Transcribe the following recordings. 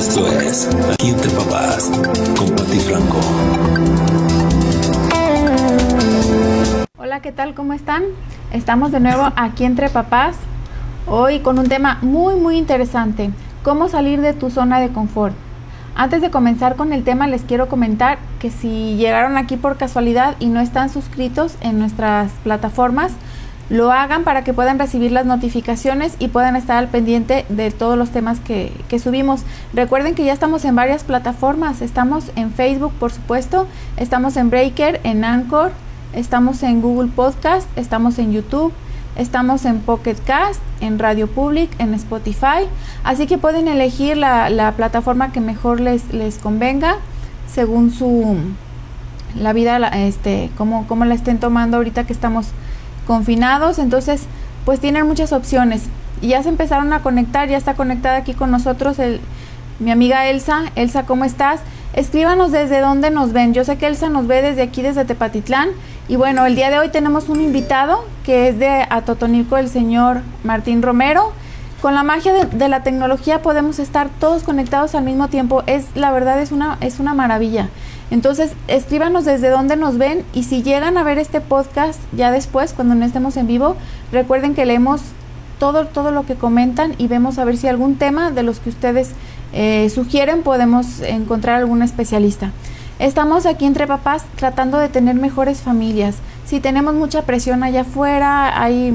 Esto es Aquí entre papás con Pati Franco. Hola, ¿qué tal? ¿Cómo están? Estamos de nuevo aquí entre papás. Hoy con un tema muy muy interesante, cómo salir de tu zona de confort. Antes de comenzar con el tema les quiero comentar que si llegaron aquí por casualidad y no están suscritos en nuestras plataformas, lo hagan para que puedan recibir las notificaciones y puedan estar al pendiente de todos los temas que, que, subimos. Recuerden que ya estamos en varias plataformas, estamos en Facebook por supuesto, estamos en Breaker, en Anchor, estamos en Google Podcast, estamos en YouTube, estamos en Pocket Cast, en Radio Public, en Spotify, así que pueden elegir la, la plataforma que mejor les, les convenga según su la vida, este, como, como la estén tomando ahorita que estamos confinados, entonces pues tienen muchas opciones. Y ya se empezaron a conectar, ya está conectada aquí con nosotros el, mi amiga Elsa. Elsa, ¿cómo estás? Escríbanos desde dónde nos ven. Yo sé que Elsa nos ve desde aquí, desde Tepatitlán. Y bueno, el día de hoy tenemos un invitado que es de Atotonilco, el señor Martín Romero. Con la magia de, de, la tecnología podemos estar todos conectados al mismo tiempo. Es la verdad es una es una maravilla. Entonces, escríbanos desde dónde nos ven y si llegan a ver este podcast ya después, cuando no estemos en vivo, recuerden que leemos todo, todo lo que comentan y vemos a ver si algún tema de los que ustedes eh, sugieren podemos encontrar algún especialista. Estamos aquí entre papás tratando de tener mejores familias. Si tenemos mucha presión allá afuera, hay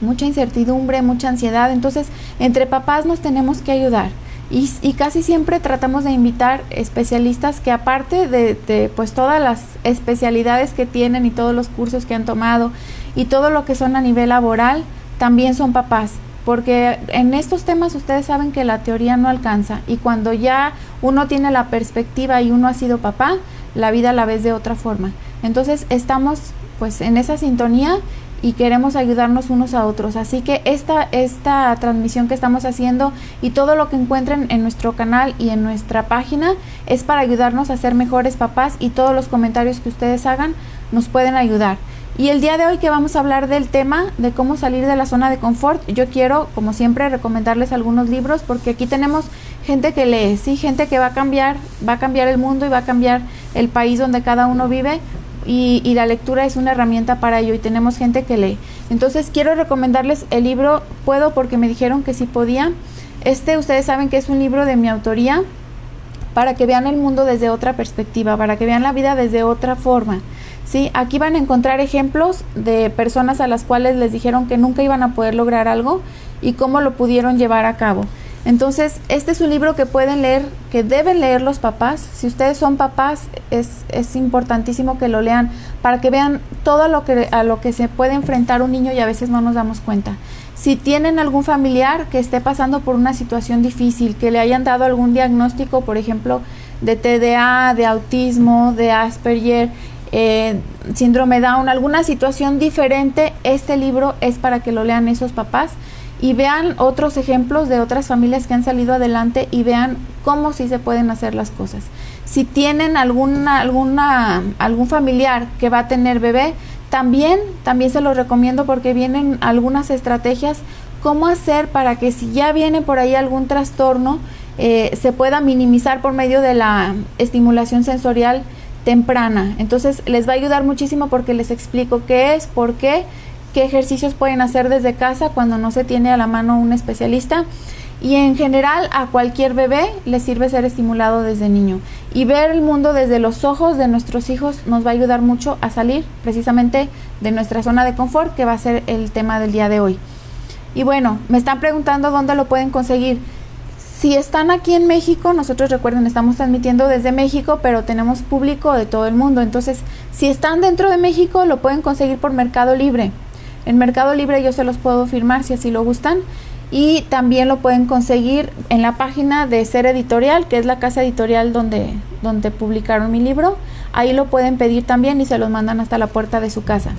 mucha incertidumbre, mucha ansiedad, entonces entre papás nos tenemos que ayudar. Y, casi siempre tratamos de invitar especialistas que aparte de, de, pues todas las especialidades que tienen y todos los cursos que han tomado y todo lo que son a nivel laboral, también son papás. Porque en estos temas ustedes saben que la teoría no alcanza y cuando ya uno tiene la perspectiva y uno ha sido papá, la vida la ves de otra forma. Entonces estamos pues en esa sintonía y queremos ayudarnos unos a otros. Así que esta, esta transmisión que estamos haciendo y todo lo que encuentren en nuestro canal y en nuestra página es para ayudarnos a ser mejores papás y todos los comentarios que ustedes hagan nos pueden ayudar. Y el día de hoy que vamos a hablar del tema de cómo salir de la zona de confort, yo quiero, como siempre, recomendarles algunos libros porque aquí tenemos gente que lee, sí, gente que va a cambiar, va a cambiar el mundo y va a cambiar el país donde cada uno vive y, la lectura es una herramienta para ello y tenemos gente que lee. Entonces quiero recomendarles el libro Puedo porque me dijeron que sí podía. Este ustedes saben que es un libro de mi autoría para que vean el mundo desde otra perspectiva, para que vean la vida desde otra forma. Sí, aquí van a encontrar ejemplos de personas a las cuales les dijeron que nunca iban a poder lograr algo y cómo lo pudieron llevar a cabo. Entonces, este es un libro que pueden leer, que deben leer los papás. Si ustedes son papás, es, es importantísimo que lo lean para que vean todo lo que, a lo que se puede enfrentar un niño y a veces no nos damos cuenta. Si tienen algún familiar que esté pasando por una situación difícil, que le hayan dado algún diagnóstico, por ejemplo, de TDA, de autismo, de Asperger, eh, síndrome Down, alguna situación diferente, este libro es para que lo lean esos papás y vean otros ejemplos de otras familias que han salido adelante y vean cómo sí se pueden hacer las cosas. Si tienen alguna, alguna, algún familiar que va a tener bebé, también, también se los recomiendo porque vienen algunas estrategias cómo hacer para que si ya viene por ahí algún trastorno, eh, se pueda minimizar por medio de la estimulación sensorial temprana. Entonces les va a ayudar muchísimo porque les explico qué es, por qué qué ejercicios pueden hacer desde casa cuando no se tiene a la mano un especialista. Y en general a cualquier bebé le sirve ser estimulado desde niño. Y ver el mundo desde los ojos de nuestros hijos nos va a ayudar mucho a salir precisamente de nuestra zona de confort, que va a ser el tema del día de hoy. Y bueno, me están preguntando dónde lo pueden conseguir. Si están aquí en México, nosotros recuerden, estamos transmitiendo desde México, pero tenemos público de todo el mundo. Entonces, si están dentro de México, lo pueden conseguir por Mercado Libre. En Mercado Libre yo se los puedo firmar si así lo gustan. Y también lo pueden conseguir en la página de Ser Editorial, que es la casa editorial donde, donde publicaron mi libro. Ahí lo pueden pedir también y se los mandan hasta la puerta de su casa.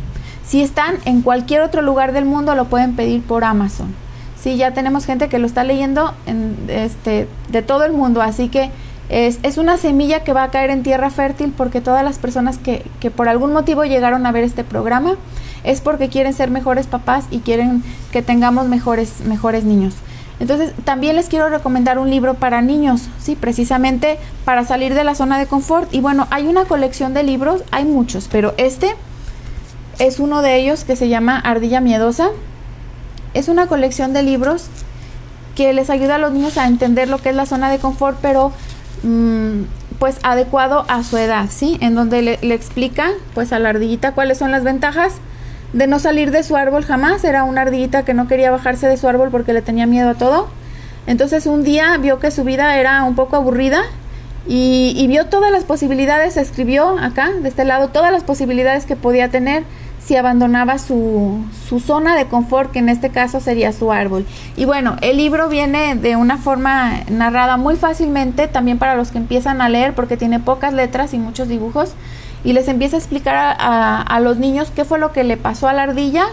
Si están en cualquier otro lugar del mundo, lo pueden pedir por Amazon. Sí, ya tenemos gente que lo está leyendo en, este, de todo el mundo, así que es, es, una semilla que va a caer en tierra fértil porque todas las personas que, que por algún motivo llegaron a ver este programa, es porque quieren ser mejores papás y quieren que tengamos mejores, mejores niños. Entonces, también les quiero recomendar un libro para niños, sí, precisamente para salir de la zona de confort. Y bueno, hay una colección de libros, hay muchos, pero este es uno de ellos que se llama Ardilla Miedosa. Es una colección de libros que les ayuda a los niños a entender lo que es la zona de confort, pero mm, pues adecuado a su edad, ¿sí? En donde le, le, explica pues a la ardillita cuáles son las ventajas de no salir de su árbol jamás. Era una ardillita que no quería bajarse de su árbol porque le tenía miedo a todo. Entonces un día vio que su vida era un poco aburrida y, vio todas las posibilidades, escribió acá, de este lado, todas las posibilidades que podía tener si abandonaba su, su, zona de confort, que en este caso sería su árbol. Y bueno, el libro viene de una forma narrada muy fácilmente, también para los que empiezan a leer, porque tiene pocas letras y muchos dibujos, y les empieza a explicar a, los niños qué fue lo que le pasó a la ardilla,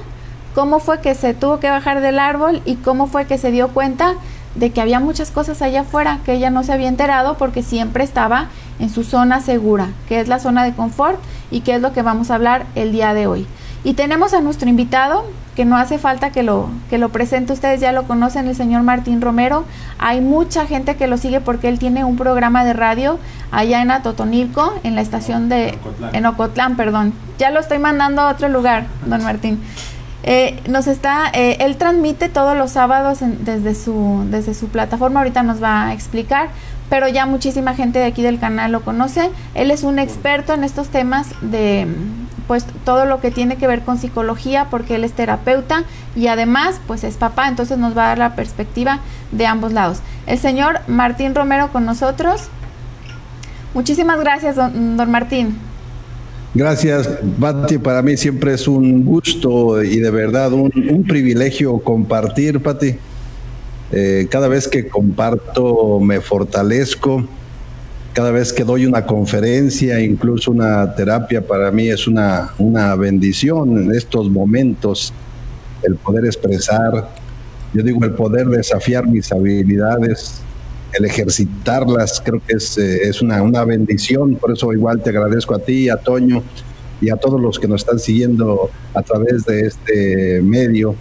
cómo fue que se tuvo que bajar del árbol y cómo fue que se dio cuenta de que había muchas cosas allá afuera que ella no se había enterado porque siempre estaba en su zona segura, que es la zona de confort y que es lo que vamos a hablar el día de hoy. Y tenemos a nuestro invitado, que no hace falta que lo, que lo presente, ustedes ya lo conocen, el señor Martín Romero. Hay mucha gente que lo sigue porque él tiene un programa de radio allá en Atotonilco, en la estación de... Ocotlán. En Ocotlán, perdón. Ya lo estoy mandando a otro lugar, don Martín. Eh, nos está, eh, él transmite todos los sábados en, desde, su, desde su plataforma, ahorita nos va a explicar, pero ya muchísima gente de aquí del canal lo conoce. Él es un experto en estos temas de pues todo lo que tiene que ver con psicología porque él es terapeuta y además pues es papá, entonces nos va a dar la perspectiva de ambos lados. El señor Martín Romero con nosotros. Muchísimas gracias, don, don Martín. Gracias, Pati. Para mí siempre es un gusto y de verdad un, privilegio compartir, Pati. Eh, cada vez que comparto me fortalezco cada vez que doy una conferencia, incluso una terapia, para mí es una, una bendición en estos momentos el poder expresar, yo digo, el poder desafiar mis habilidades, el ejercitarlas, creo que es, eh, es una, una bendición, por eso igual te agradezco a ti, a Toño y a todos los que nos están siguiendo a través de este medio.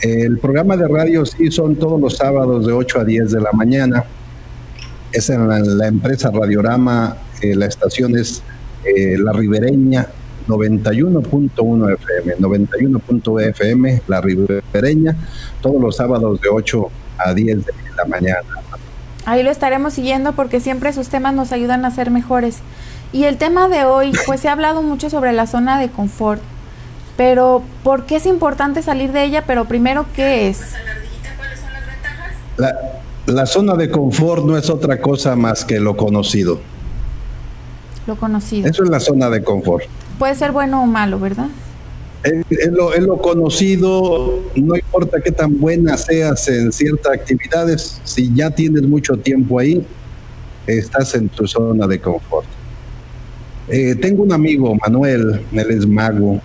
El programa de radio sí son todos los sábados de 8 a 10 de la mañana es en la, la empresa Radiorama, eh, la estación es eh, La Ribereña 91.1 FM, 91.1 FM, La Ribereña, todos los sábados de 8 a 10 de la mañana. Ahí lo estaremos siguiendo porque siempre sus temas nos ayudan a ser mejores. Y el tema de hoy, pues se ha hablado mucho sobre la zona de confort, pero ¿por qué es importante salir de ella? Pero primero, ¿qué es? La, la zona de confort no es otra cosa más que lo conocido. Lo conocido. Eso es la zona de confort. Puede ser bueno o malo, ¿verdad? Es, es, lo, es lo, conocido, no importa qué tan buena seas en ciertas actividades, si ya tienes mucho tiempo ahí, estás en tu zona de confort. Eh, tengo un amigo, Manuel, él es mago,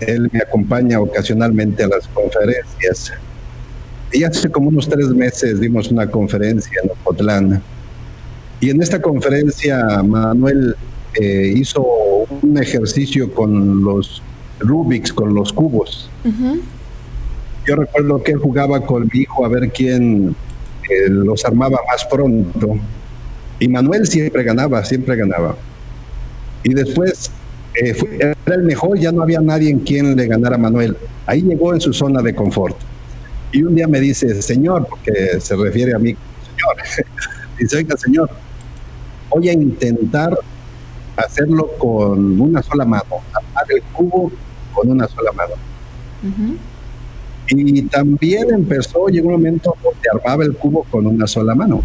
él me acompaña ocasionalmente a las conferencias y hace como unos tres meses dimos una conferencia en Ocotlán. Y en esta conferencia Manuel eh, hizo un ejercicio con los Rubiks, con los cubos. Uh -huh. Yo recuerdo que jugaba con mi hijo a ver quién eh, los armaba más pronto. Y Manuel siempre ganaba, siempre ganaba. Y después eh, fue, era el mejor, ya no había nadie en quien le ganara a Manuel. Ahí llegó en su zona de confort. Y un día me dice, señor, porque se refiere a mí, señor, dice, oiga, señor, voy a intentar hacerlo con una sola mano, armar el cubo con una sola mano. Uh -huh. Y también empezó, llegó un momento donde armaba el cubo con una sola mano.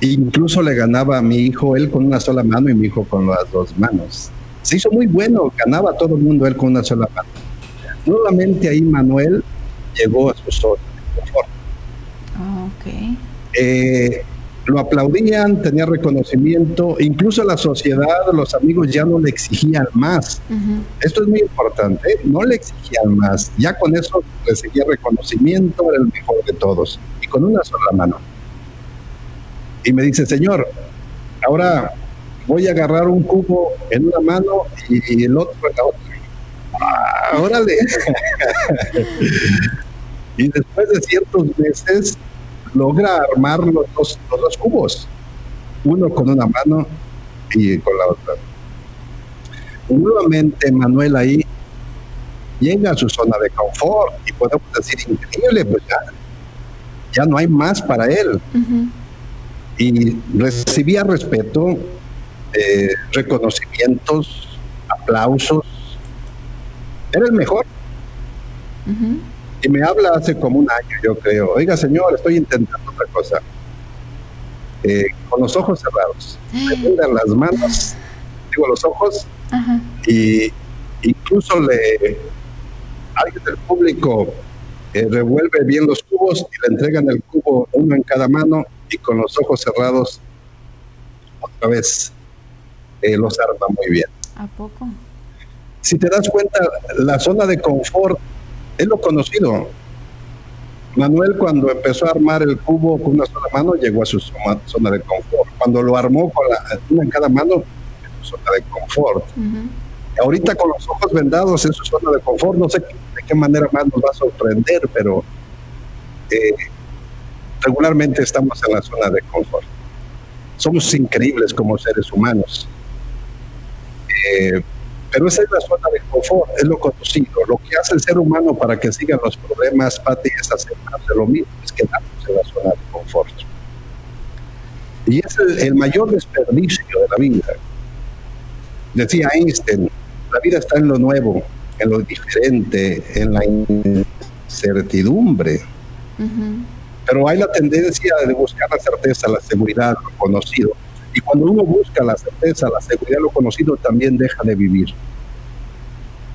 Incluso le ganaba a mi hijo él con una sola mano y mi hijo con las dos manos. Se hizo muy bueno, ganaba a todo el mundo él con una sola mano. Nuevamente ahí Manuel llegó a su zona de confort. Oh, okay. eh, lo aplaudían, tenía reconocimiento, incluso la sociedad, los amigos ya no le exigían más. Uh -huh. Esto es muy importante, ¿eh? no le exigían más, ya con eso recibía reconocimiento, era el mejor de todos, y con una sola mano. Y me dice, señor, ahora voy a agarrar un cubo en una mano y, y el otro en la otra. Ah, órale. y después de ciertos meses logra armar los dos, los dos cubos, uno con una mano y con la otra. Nuevamente Manuel ahí llega a su zona de confort y podemos decir increíble, pues ya, ya no hay más para él. Y recibía respeto, eh, reconocimientos, aplausos. Era el mejor. Y me habla hace como un año, yo creo. Oiga, señor, estoy intentando otra cosa. Eh, con los ojos cerrados. Me las manos, digo los ojos, y incluso le alguien del público eh, revuelve bien los cubos y le entregan el cubo uno en cada mano y con los ojos cerrados otra vez eh, los arma muy bien. ¿A poco? Si te das cuenta, la zona de confort es lo conocido. Manuel cuando empezó a armar el cubo con una sola mano llegó a su zona de confort. Cuando lo armó con la, una en cada mano, en su zona de confort. Ahorita con los ojos vendados en su zona de confort, no sé de qué manera más nos va a sorprender, pero eh, regularmente estamos en la zona de confort. Somos increíbles como seres humanos. Eh, pero esa es la zona de confort, es lo conocido. Lo que hace el ser humano para que sigan los problemas, Pati, es de lo mismo, es quedarnos en la zona de confort. Y es el mayor desperdicio de la vida. Decía Einstein, la vida está en lo nuevo, en lo diferente, en la incertidumbre. Pero hay la tendencia de buscar la certeza, la seguridad, lo conocido. Y cuando uno busca la certeza, la seguridad, lo conocido, también deja de vivir.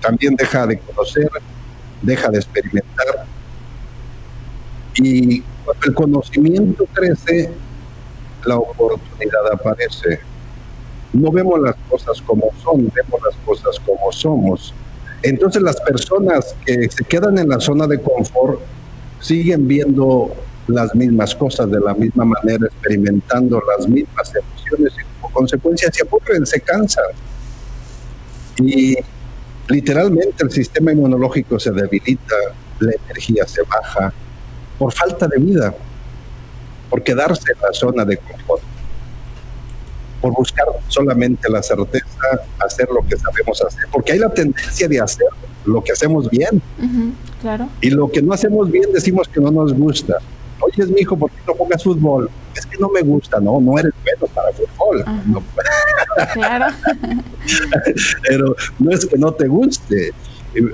También deja de conocer, deja de experimentar. Y cuando el conocimiento crece, la oportunidad aparece no vemos las cosas como son, vemos las cosas como somos. Entonces las personas que se quedan en la zona de confort siguen viendo las mismas cosas de la misma manera, experimentando las mismas emociones y como consecuencia se aburren, se cansan. Y literalmente el sistema inmunológico se debilita, la energía se baja por falta de vida, por quedarse en la zona de confort por buscar solamente la certeza, hacer lo que sabemos hacer, porque hay la tendencia de hacer lo que hacemos bien. claro. Y lo que no hacemos bien decimos que no nos gusta. Oye, es mi hijo, ¿por qué no juegas fútbol? Es que no me gusta, no, no eres bueno para fútbol. claro. Pero no es que no te guste.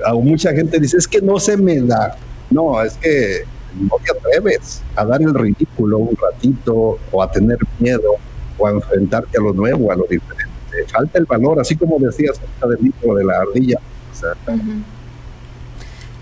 A mucha gente dice, es que no se me da. No, es que no te atreves a dar el ridículo un ratito o a tener miedo o a enfrentarte a lo nuevo, a lo diferente. Falta el valor, así como decías del libro de la ardilla.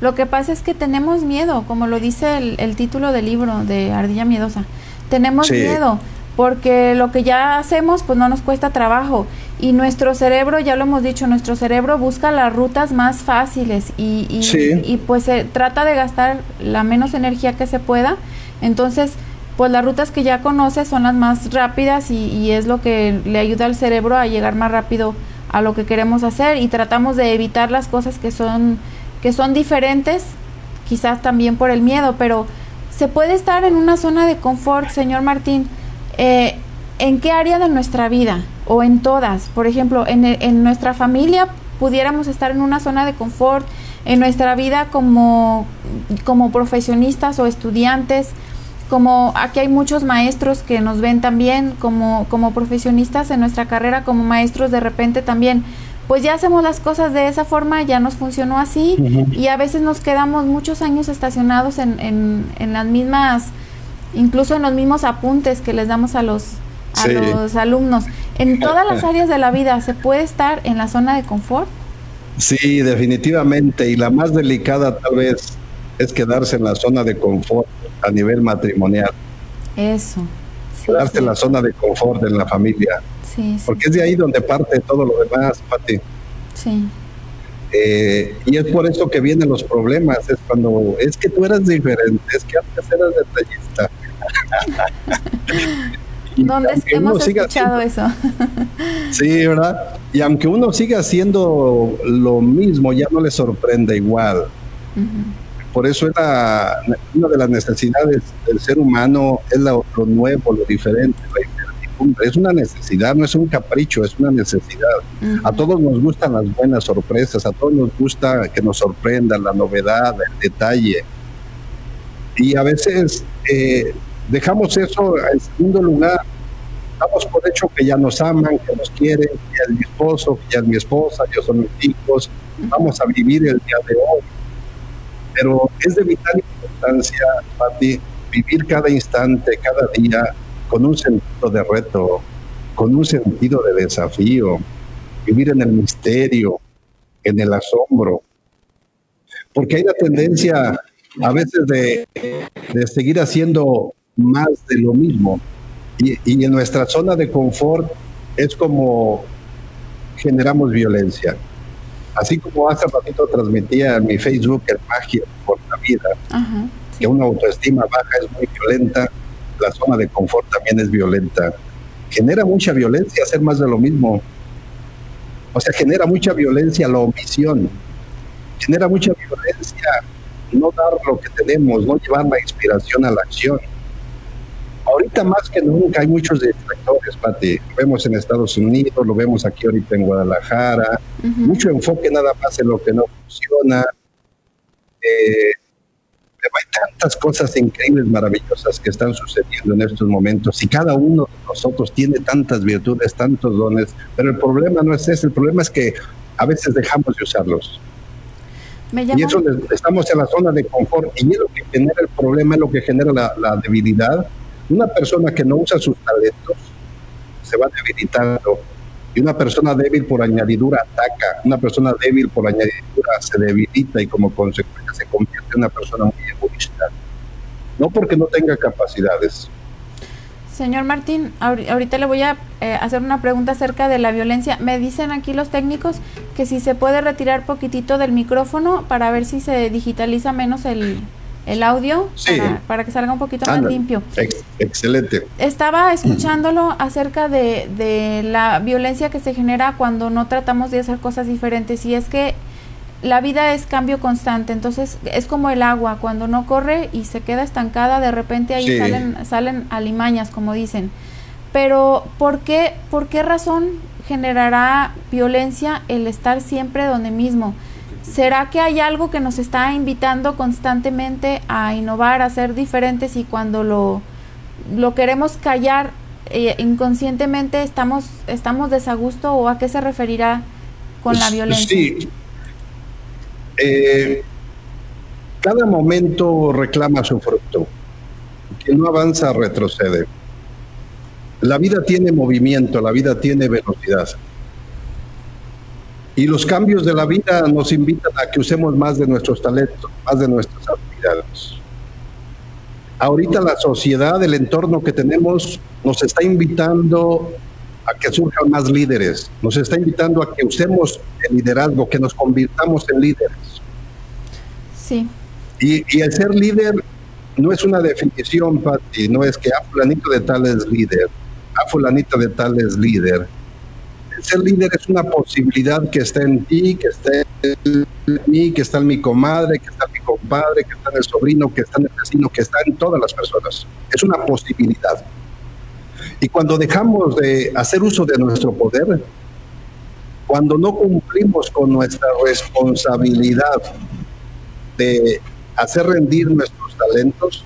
Lo que pasa es que tenemos miedo, como lo dice el, título del libro de Ardilla Miedosa. Tenemos miedo porque lo que ya hacemos pues no nos cuesta trabajo y nuestro cerebro, ya lo hemos dicho, nuestro cerebro busca las rutas más fáciles y, y, pues se trata de gastar la menos energía que se pueda. Entonces, pues las rutas que ya conoce son las más rápidas y, es lo que le ayuda al cerebro a llegar más rápido a lo que queremos hacer y tratamos de evitar las cosas que son que son diferentes, quizás también por el miedo, pero se puede estar en una zona de confort, señor Martín. Eh, ¿En qué área de nuestra vida o en todas? Por ejemplo, en, en nuestra familia pudiéramos estar en una zona de confort, en nuestra vida como, como profesionistas o estudiantes, como aquí hay muchos maestros que nos ven también como, como profesionistas en nuestra carrera, como maestros de repente también, pues ya hacemos las cosas de esa forma, ya nos funcionó así y a veces nos quedamos muchos años estacionados en, en, en, las mismas, incluso en los mismos apuntes que les damos a los, a los alumnos. En todas las áreas de la vida se puede estar en la zona de confort. Sí, definitivamente, y la más delicada tal vez es quedarse en la zona de confort a nivel matrimonial. Eso. Quedarse en la zona de confort en la familia. Sí, Porque es de ahí donde parte todo lo demás, Pati. Sí. Eh, y es por eso que vienen los problemas. Es cuando es que tú eras diferente, es que antes eras detallista. ¿Dónde hemos escuchado eso? sí, ¿verdad? Y aunque uno siga haciendo lo mismo, ya no le sorprende igual por eso es una de las necesidades del ser humano, es lo, nuevo, lo diferente, Es una necesidad, no es un capricho, es una necesidad. A todos nos gustan las buenas sorpresas, a todos nos gusta que nos sorprenda la novedad, el detalle. Y a veces eh, dejamos eso en segundo lugar. Damos por hecho que ya nos aman, que nos quieren, que ya es mi esposo, que ya es mi esposa, yo son mis hijos. Vamos a vivir el día de hoy pero es de vital importancia, Pati, vivir cada instante, cada día con un sentido de reto, con un sentido de desafío, vivir en el misterio, en el asombro, porque hay la tendencia a veces de, seguir haciendo más de lo mismo. Y, y en nuestra zona de confort es como generamos violencia. Así como hace ratito transmitía en mi Facebook el magia por la vida, que una autoestima baja es muy violenta, la zona de confort también es violenta. Genera mucha violencia hacer más de lo mismo. O sea, genera mucha violencia la omisión. Genera mucha violencia no dar lo que tenemos, no llevar la inspiración a la acción ahorita más que nunca hay muchos distractores, Pati. Lo vemos en Estados Unidos, lo vemos aquí ahorita en Guadalajara. Mucho enfoque nada más en lo que no funciona. Eh, pero hay tantas cosas increíbles, maravillosas que están sucediendo en estos momentos y cada uno de nosotros tiene tantas virtudes, tantos dones, pero el problema no es ese, el problema es que a veces dejamos de usarlos. Y eso estamos en la zona de confort y es lo que genera el problema, es lo que genera la debilidad una persona que no usa sus talentos se va debilitando y una persona débil por añadidura ataca, una persona débil por añadidura se debilita y como consecuencia se convierte en una persona muy egoísta. No porque no tenga capacidades. Señor Martín, ahorita le voy a eh, hacer una pregunta acerca de la violencia. Me dicen aquí los técnicos que si se puede retirar poquitito del micrófono para ver si se digitaliza menos el, el audio para, que salga un poquito más limpio. excelente. Estaba escuchándolo acerca de, de, la violencia que se genera cuando no tratamos de hacer cosas diferentes y es que la vida es cambio constante, entonces es como el agua, cuando no corre y se queda estancada, de repente ahí salen, salen alimañas, como dicen. Pero ¿por qué, ¿por qué razón generará violencia el estar siempre donde mismo? ¿Será que hay algo que nos está invitando constantemente a innovar, a ser diferentes y cuando lo, lo queremos callar eh, inconscientemente estamos, estamos desagusto o a qué se referirá con la pues, violencia? Sí. Eh, cada momento reclama su fruto. Quien no avanza retrocede. La vida tiene movimiento, la vida tiene velocidad. Y los cambios de la vida nos invitan a que usemos más de nuestros talentos, más de nuestras habilidades. Ahorita la sociedad, el entorno que tenemos, nos está invitando a que surjan más líderes, nos está invitando a que usemos el liderazgo, que nos convirtamos en líderes. Sí. Y, el ser líder no es una definición, Pati, no es que a fulanito de tal es líder, a fulanito de tal es líder ser líder es una posibilidad que está en ti, que está en mí, que está en mi comadre, que está en mi compadre, que está en el sobrino, que está en el vecino, que está en todas las personas. Es una posibilidad. Y cuando dejamos de hacer uso de nuestro poder, cuando no cumplimos con nuestra responsabilidad de hacer rendir nuestros talentos,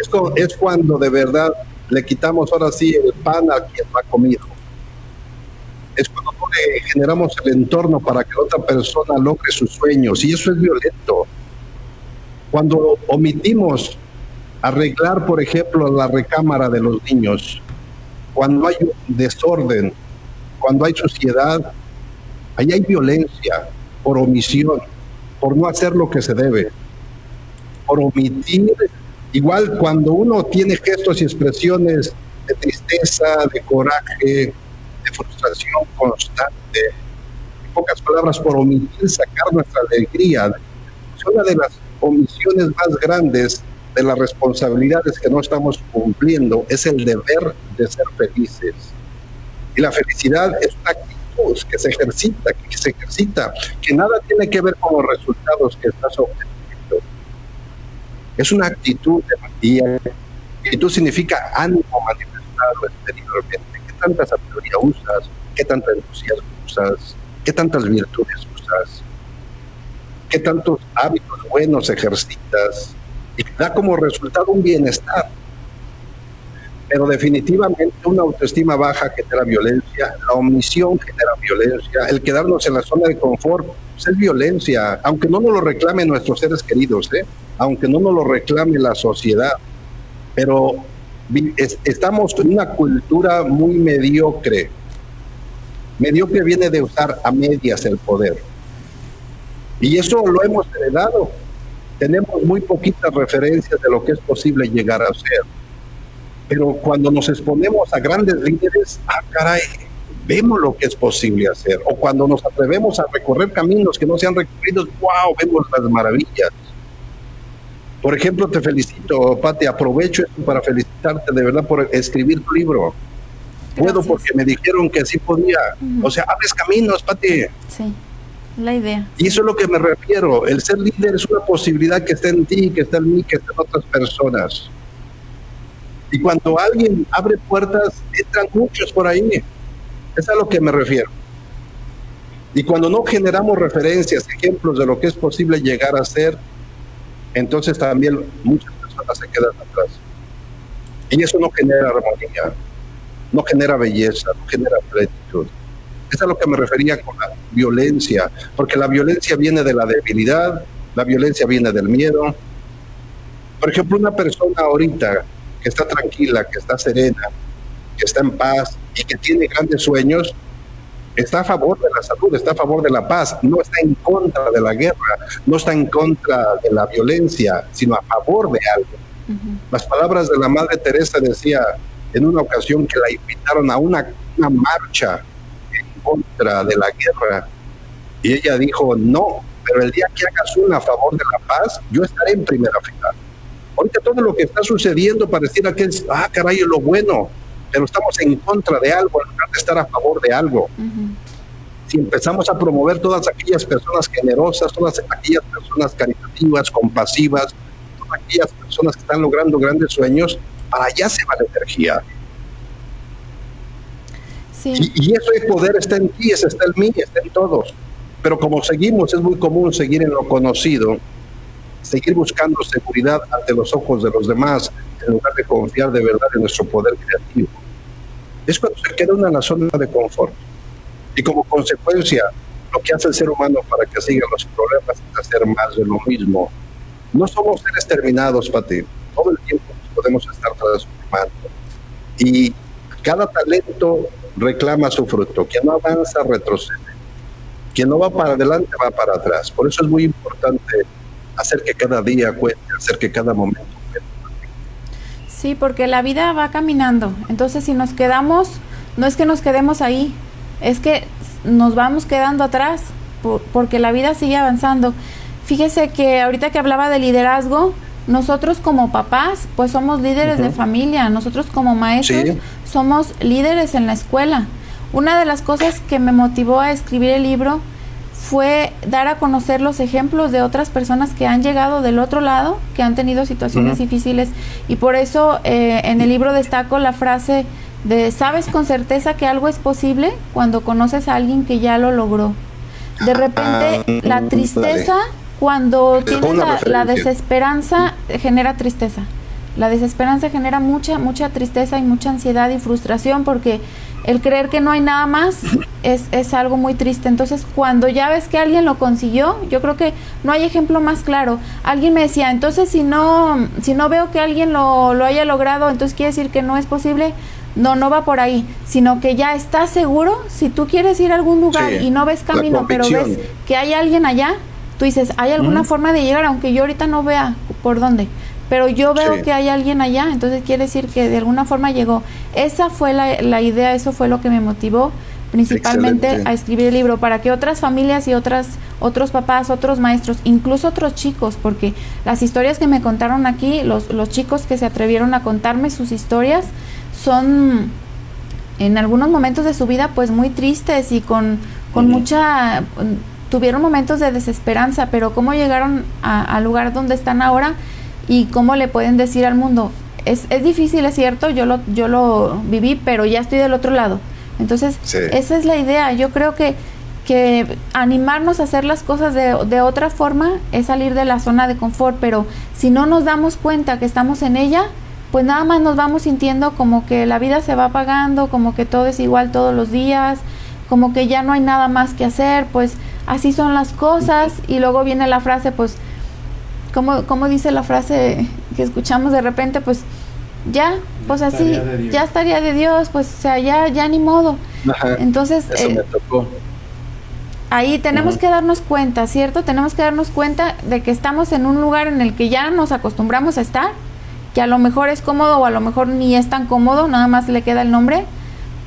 esto es cuando de verdad le quitamos ahora sí el pan a quien lo ha comido es cuando generamos el entorno para que otra persona logre sus sueños y eso es violento. Cuando omitimos arreglar, por ejemplo, la recámara de los niños, cuando hay desorden, cuando hay suciedad, ahí hay violencia por omisión, por no hacer lo que se debe, por omitir. Igual cuando uno tiene gestos y expresiones de tristeza, de coraje, frustración constante, en pocas palabras, por omitir sacar nuestra alegría. Es una de las omisiones más grandes de las responsabilidades que no estamos cumpliendo, es el deber de ser felices. Y la felicidad es una actitud que se ejercita, que se ejercita, que nada tiene que ver con los resultados que estás obteniendo. Es una actitud de y actitud significa ánimo manifestado exteriormente. ¿Qué tanta sabiduría usas? ¿Qué tanto entusiasmo usas? ¿Qué tantas virtudes usas? ¿Qué tantos hábitos buenos ejercitas? Y da como resultado un bienestar pero definitivamente una autoestima baja genera violencia, la omisión genera violencia, el quedarnos en la zona de confort pues, es violencia, aunque no nos lo reclamen nuestros seres queridos, ¿eh? aunque no nos lo reclame la sociedad, pero estamos en una cultura muy mediocre. Mediocre viene de usar a medias el poder. Y eso lo hemos heredado. Tenemos muy poquitas referencias de lo que es posible llegar a ser pero cuando nos exponemos a grandes líderes, ah, caray, vemos lo que es posible hacer. O cuando nos atrevemos a recorrer caminos que no se han recorrido, wow, vemos las maravillas. Por ejemplo, te felicito, Pati, aprovecho esto para felicitarte de verdad por escribir tu libro. Puedo porque me dijeron que así podía. O sea, abres caminos, Pati. Sí, la idea. Y eso es lo que me refiero. El ser líder es una posibilidad que está en ti, que está en mí, que está en otras personas. Y cuando alguien abre puertas, entran muchos por ahí. Es a lo que me refiero. Y cuando no generamos referencias, ejemplos de lo que es posible llegar a ser, entonces también muchas personas se quedan atrás. Y eso no genera armonía, no genera belleza, no genera plenitud. Es a lo que me refería con la violencia, porque la violencia viene de la debilidad, la violencia viene del miedo. Por ejemplo, una persona ahorita que está tranquila, que está serena, que está en paz y que tiene grandes sueños, está a favor de la salud, está a favor de la paz, no está en contra de la guerra, no está en contra de la violencia, sino a favor de algo. Las palabras de la Madre Teresa decía en una ocasión que la invitaron a una, una marcha en contra de la guerra y ella dijo, no, pero el día que hagas una a favor de la paz, yo estaré en primera fila. Ahorita todo lo que está sucediendo pareciera que es, ah, caray, lo bueno, pero estamos en contra de algo en lugar de estar a favor de algo. Si empezamos a promover todas aquellas personas generosas, todas aquellas personas caritativas, compasivas, todas aquellas personas que están logrando grandes sueños, para allá se va la energía. Sí. Y, y ese poder está en ti, está en mí, está en todos. Pero como seguimos, es muy común seguir en lo conocido, seguir buscando seguridad ante los ojos de los demás en lugar de confiar de verdad en nuestro poder creativo. Es cuando se queda una en la zona de confort. Y como consecuencia, lo que hace el ser humano para que sigan los problemas es hacer más de lo mismo. No somos seres terminados, Pati. Todo el tiempo podemos estar transformando. Y cada talento reclama su fruto. Quien no avanza, retrocede. Quien no va para adelante, va para atrás. Por eso es muy importante hacer que cada día cuente, hacer que cada momento. Sí, porque la vida va caminando. Entonces, si nos quedamos, no es que nos quedemos ahí, es que nos vamos quedando atrás, porque la vida sigue avanzando. Fíjese que ahorita que hablaba de liderazgo, nosotros como papás, pues somos líderes de familia, nosotros como maestros somos líderes en la escuela. Una de las cosas que me motivó a escribir el libro fue dar a conocer los ejemplos de otras personas que han llegado del otro lado, que han tenido situaciones difíciles. Y por eso eh, en el libro destaco la frase de, ¿sabes con certeza que algo es posible cuando conoces a alguien que ya lo logró? De ah, repente la tristeza, cuando tienes la, la desesperanza, genera tristeza. La desesperanza genera mucha, mucha tristeza y mucha ansiedad y frustración porque el creer que no hay nada más es, es, algo muy triste. Entonces, cuando ya ves que alguien lo consiguió, yo creo que no hay ejemplo más claro. Alguien me decía, entonces si no, si no veo que alguien lo, lo haya logrado, entonces quiere decir que no es posible. No, no va por ahí, sino que ya estás seguro, si tú quieres ir a algún lugar y no ves camino, pero ves que hay alguien allá, tú dices, hay alguna forma de llegar, aunque yo ahorita no vea por dónde pero yo veo que hay alguien allá, entonces quiere decir que de alguna forma llegó. Esa fue la, la idea, eso fue lo que me motivó principalmente a escribir el libro, para que otras familias y otras, otros papás, otros maestros, incluso otros chicos, porque las historias que me contaron aquí, los, los chicos que se atrevieron a contarme sus historias, son en algunos momentos de su vida pues muy tristes y con, con mucha tuvieron momentos de desesperanza, pero cómo llegaron al lugar donde están ahora, y cómo le pueden decir al mundo, es, es difícil, es cierto, yo lo, yo lo viví, pero ya estoy del otro lado. Entonces, esa es la idea. Yo creo que, que animarnos a hacer las cosas de, de, otra forma es salir de la zona de confort, pero si no nos damos cuenta que estamos en ella, pues nada más nos vamos sintiendo como que la vida se va apagando, como que todo es igual todos los días, como que ya no hay nada más que hacer, pues así son las cosas y luego viene la frase, pues, como, como dice la frase que escuchamos de repente, pues ya, pues así, ya estaría de Dios, pues o sea, ya, ya ni modo. Entonces, eh, ahí tenemos que darnos cuenta, ¿cierto? Tenemos que darnos cuenta de que estamos en un lugar en el que ya nos acostumbramos a estar, que a lo mejor es cómodo o a lo mejor ni es tan cómodo, nada más le queda el nombre,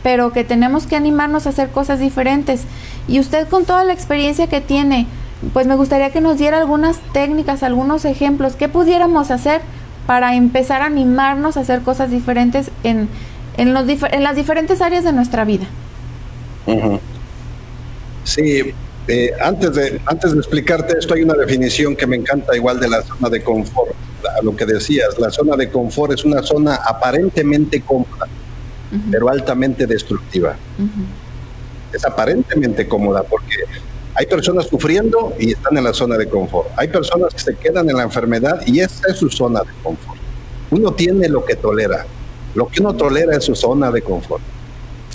pero que tenemos que animarnos a hacer cosas diferentes. Y usted con toda la experiencia que tiene, pues me gustaría que nos diera algunas técnicas, algunos ejemplos, ¿qué pudiéramos hacer? para empezar a animarnos a hacer cosas diferentes en, en, los en las diferentes áreas de nuestra vida. Sí, eh, antes, de, antes de explicarte esto hay una definición que me encanta igual de la zona de confort, a lo que decías, la zona de confort es una zona aparentemente cómoda, pero altamente destructiva. Es aparentemente cómoda porque hay personas sufriendo y están en la zona de confort. Hay personas que se quedan en la enfermedad y esa es su zona de confort. Uno tiene lo que tolera. Lo que uno tolera es su zona de confort.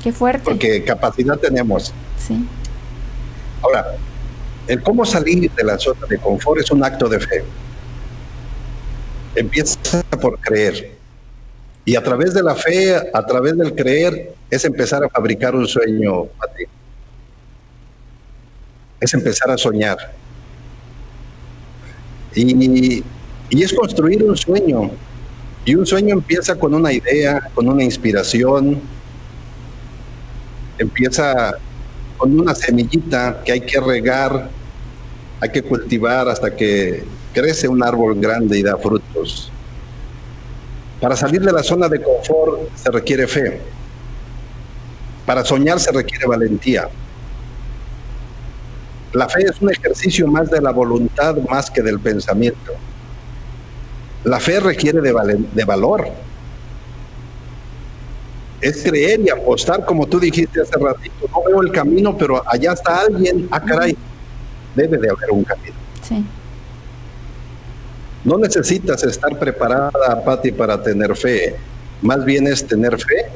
Qué fuerte. Porque capacidad tenemos. Sí. Ahora, el cómo salir de la zona de confort es un acto de fe. Empieza por creer. Y a través de la fe, a través del creer, es empezar a fabricar un sueño a ti es empezar a soñar. Y, es construir un sueño. Y un sueño empieza con una idea, con una inspiración, empieza con una semillita que hay que regar, hay que cultivar hasta que crece un árbol grande y da frutos. Para salir de la zona de confort se requiere fe. Para soñar se requiere valentía. La fe es un ejercicio más de la voluntad más que del pensamiento. La fe requiere de, valor. Es creer y apostar, como tú dijiste hace ratito. No veo el camino, pero allá está alguien. Ah, caray, debe de haber un camino. Sí. No necesitas estar preparada, Patti, para tener fe. Más bien es tener fe.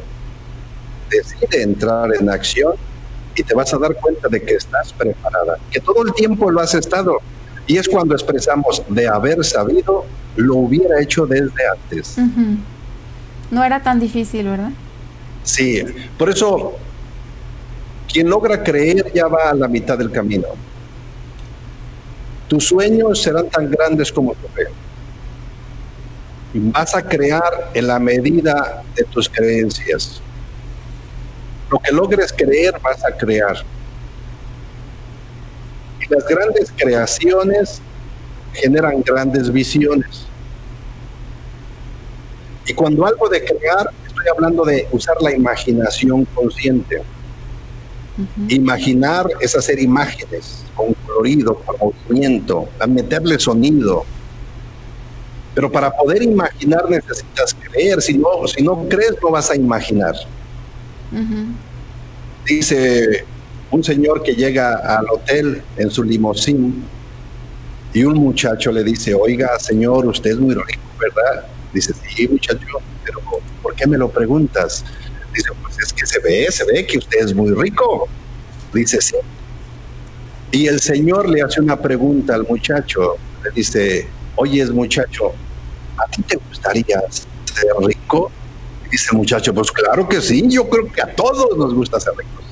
Decide entrar en acción y te vas a dar cuenta de que estás preparada, que todo el tiempo lo has estado. Y es cuando expresamos de haber sabido, lo hubiera hecho desde antes. No era tan difícil, ¿verdad? Sí, por eso quien logra creer ya va a la mitad del camino. Tus sueños serán tan grandes como tu fe. Vas a crear en la medida de tus creencias. Lo que logres creer vas a crear. Y las grandes creaciones generan grandes visiones. Y cuando algo de crear, estoy hablando de usar la imaginación consciente. Imaginar es hacer imágenes con colorido, con movimiento, a meterle sonido. Pero para poder imaginar necesitas creer. Si no, si no crees, no vas a imaginar. Dice un señor que llega al hotel en su limusín y un muchacho le dice, oiga, señor, usted es muy rico, ¿verdad? Dice, sí, muchacho, pero ¿por qué me lo preguntas? Dice, pues es que se ve, se ve que usted es muy rico. Dice, sí. Y el señor le hace una pregunta al muchacho, le dice, oye, muchacho, ¿a ti te gustaría ser rico? Dice el muchacho, pues claro que sí, yo creo que a todos nos gusta ser ricos.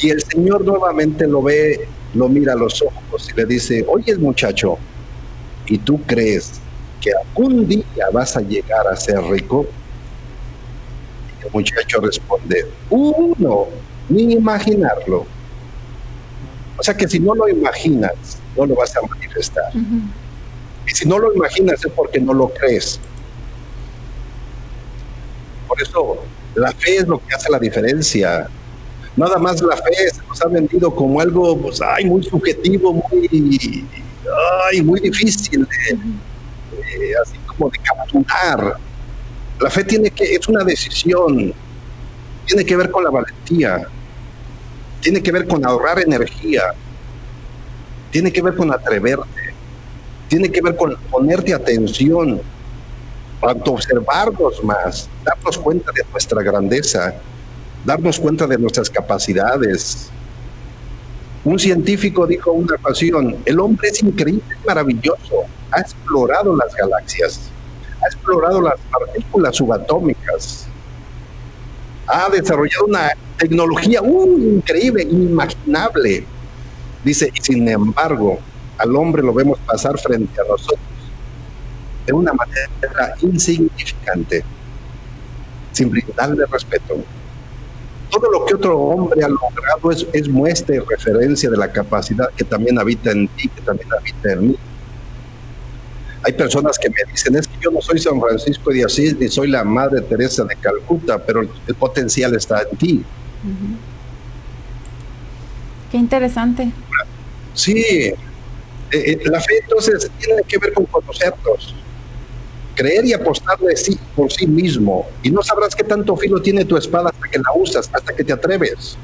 Y el Señor nuevamente lo ve, lo mira a los ojos y le dice, oye muchacho, ¿y tú crees que algún día vas a llegar a ser rico? Y el muchacho responde, uno, ni imaginarlo. O sea que si no lo imaginas, no lo vas a manifestar. Y si no lo imaginas es porque no lo crees. Por eso la fe es lo que hace la diferencia. Nada más la fe se nos ha vendido como algo pues, ay, muy subjetivo, muy, ay, muy difícil de, así como de capturar. La fe tiene que, es una decisión, tiene que ver con la valentía, tiene que ver con ahorrar energía, tiene que ver con atreverte, tiene que ver con ponerte atención, observarnos más, darnos cuenta de nuestra grandeza, darnos cuenta de nuestras capacidades. Un científico dijo una ocasión, el hombre es increíble, maravilloso, ha explorado las galaxias, ha explorado las partículas subatómicas, ha desarrollado una tecnología uh, increíble, inimaginable. Dice, y sin embargo, al hombre lo vemos pasar frente a nosotros de una manera insignificante, sin brindarle respeto. Todo lo que otro hombre ha logrado es, es muestra y referencia de la capacidad que también habita en ti, que también habita en mí. Hay personas que me dicen, es que yo no soy San Francisco de Asís ni soy la Madre Teresa de Calcuta, pero el potencial está en ti. Qué interesante. Sí, eh, eh, la fe entonces tiene que ver con conocernos, creer y apostar de sí, por sí mismo. Y no sabrás qué tanto filo tiene tu espada hasta que la usas, hasta que te atreves.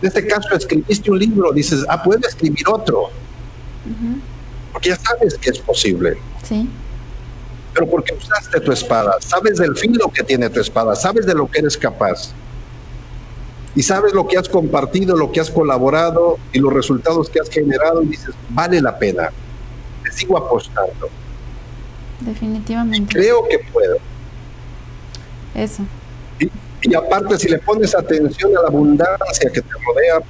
En este caso, escribiste un libro, dices, ah, puedes escribir otro. Porque ya sabes que es posible. Sí. Pero porque usaste tu espada, sabes del filo que tiene tu espada, sabes de lo que eres capaz. Y sabes lo que has compartido, lo que has colaborado y los resultados que has generado y dices, vale la pena. Te sigo apostando. Definitivamente. Creo que puedo. Eso. Y, y aparte, si le pones atención a la abundancia que te rodea,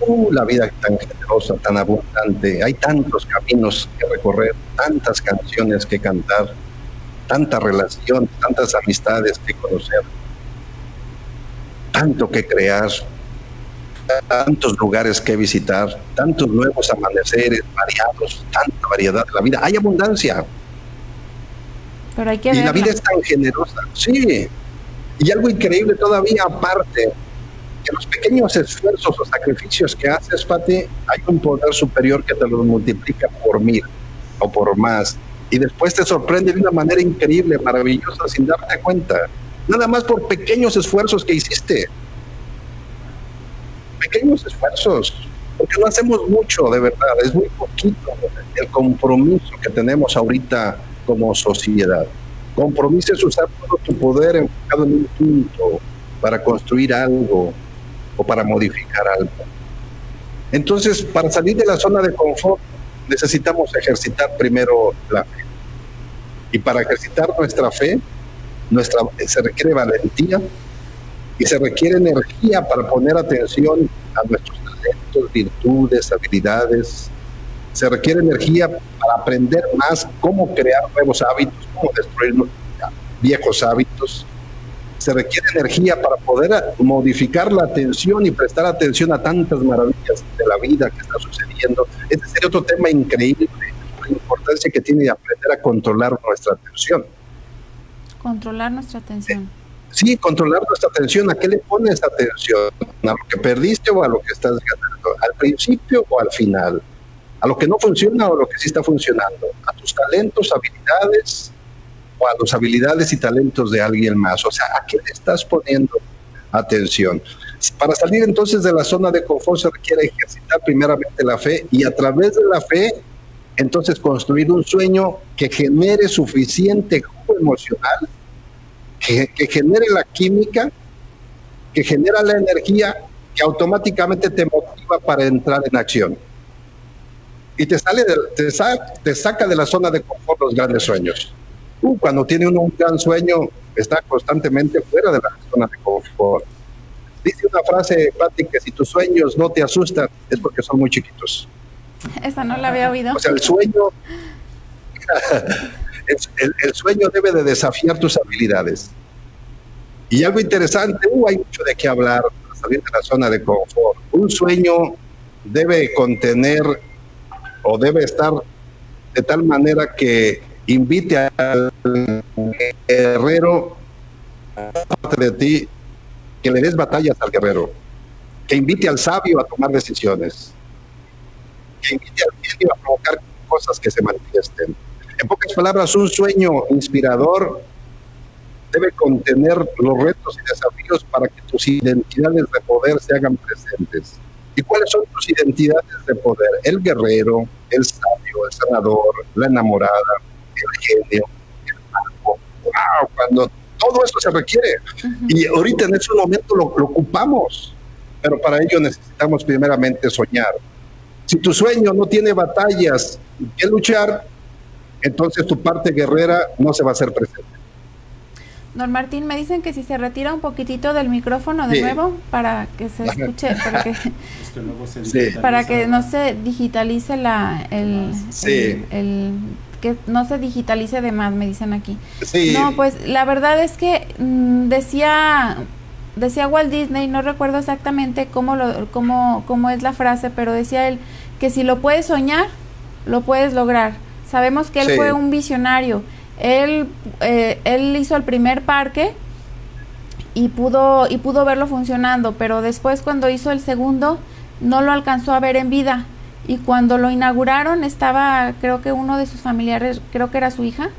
Uh, la vida tan generosa, tan abundante. Hay tantos caminos que recorrer, tantas canciones que cantar, tanta relación, tantas amistades que conocer, tanto que crear, tantos lugares que visitar, tantos nuevos amaneceres variados, tanta variedad de la vida. Hay abundancia. Pero hay que y la vida es tan generosa, sí. Y algo increíble todavía aparte, que los pequeños esfuerzos o sacrificios que haces, Pati, hay un poder superior que te los multiplica por mil o por más. Y después te sorprende de una manera increíble, maravillosa, sin darte cuenta. Nada más por pequeños esfuerzos que hiciste. Pequeños esfuerzos. Porque no hacemos mucho, de verdad. Es muy poquito el compromiso que tenemos ahorita como sociedad. Compromiso es usar todo tu poder enfocado en un punto para construir algo, o para modificar algo. Entonces, para salir de la zona de confort, necesitamos ejercitar primero la fe. Y para ejercitar nuestra fe, nuestra, se requiere valentía y se requiere energía para poner atención a nuestros talentos, virtudes, habilidades. Se requiere energía para aprender más cómo crear nuevos hábitos, cómo destruir viejos hábitos se requiere energía para poder modificar la atención y prestar atención a tantas maravillas de la vida que está sucediendo. Este sería otro tema increíble, la importancia que tiene aprender a controlar nuestra atención. Controlar nuestra atención. Sí, controlar nuestra atención. ¿A qué le pones atención? ¿A lo que perdiste o a lo que estás ganando? ¿Al principio o al final? ¿A lo que no funciona o a lo que sí está funcionando? ¿A tus talentos, habilidades, o a las habilidades y talentos de alguien más. O sea, ¿a qué le estás poniendo atención? Para salir entonces de la zona de confort se requiere ejercitar primeramente la fe y a través de la fe entonces construir un sueño que genere suficiente jugo emocional, que, que genere la química, que genera la energía que automáticamente te motiva para entrar en acción. Y te, sale te, te saca de la zona de confort los grandes sueños. Uh, cuando tiene uno un gran sueño, está constantemente fuera de la zona de confort. Dice una frase, Pati, que si tus sueños no te asustan, es porque son muy chiquitos. Esa no la había oído. O sea, el sueño, el, sueño debe de desafiar tus habilidades. Y algo interesante, uh, hay mucho de qué hablar para salir de la zona de confort. Un sueño debe contener o debe estar de tal manera que invite al guerrero, parte de ti, que le des batallas al guerrero, que invite al sabio a tomar decisiones, que invite al genio a provocar cosas que se manifiesten, En pocas palabras, un sueño inspirador debe contener los retos y desafíos para que tus identidades de poder se hagan presentes. ¿Y cuáles son tus identidades de poder? El guerrero, el sabio, el sanador, la enamorada, el genio, el mago. ¡Wow! Cuando todo esto se requiere. Y ahorita en ese momento lo, lo ocupamos. Pero para ello necesitamos primeramente soñar. Si tu sueño no tiene batallas que luchar, entonces tu parte guerrera no se va a hacer presente. Don Martín, me dicen que si se retira un poquitito del micrófono de nuevo para que se escuche, para que, para que no se digitalice la, el, el, que no se digitalice de más, me dicen aquí. No, pues la verdad es que mm, decía decía Walt Disney, no recuerdo exactamente cómo, lo, cómo, cómo es la frase, pero decía él que si lo puedes soñar, lo puedes lograr. Sabemos que él fue un visionario él, eh, él hizo el primer parque y pudo, y pudo verlo funcionando, pero después cuando hizo el segundo no lo alcanzó a ver en vida. Y cuando lo inauguraron estaba, creo que uno de sus familiares, creo que era su hija,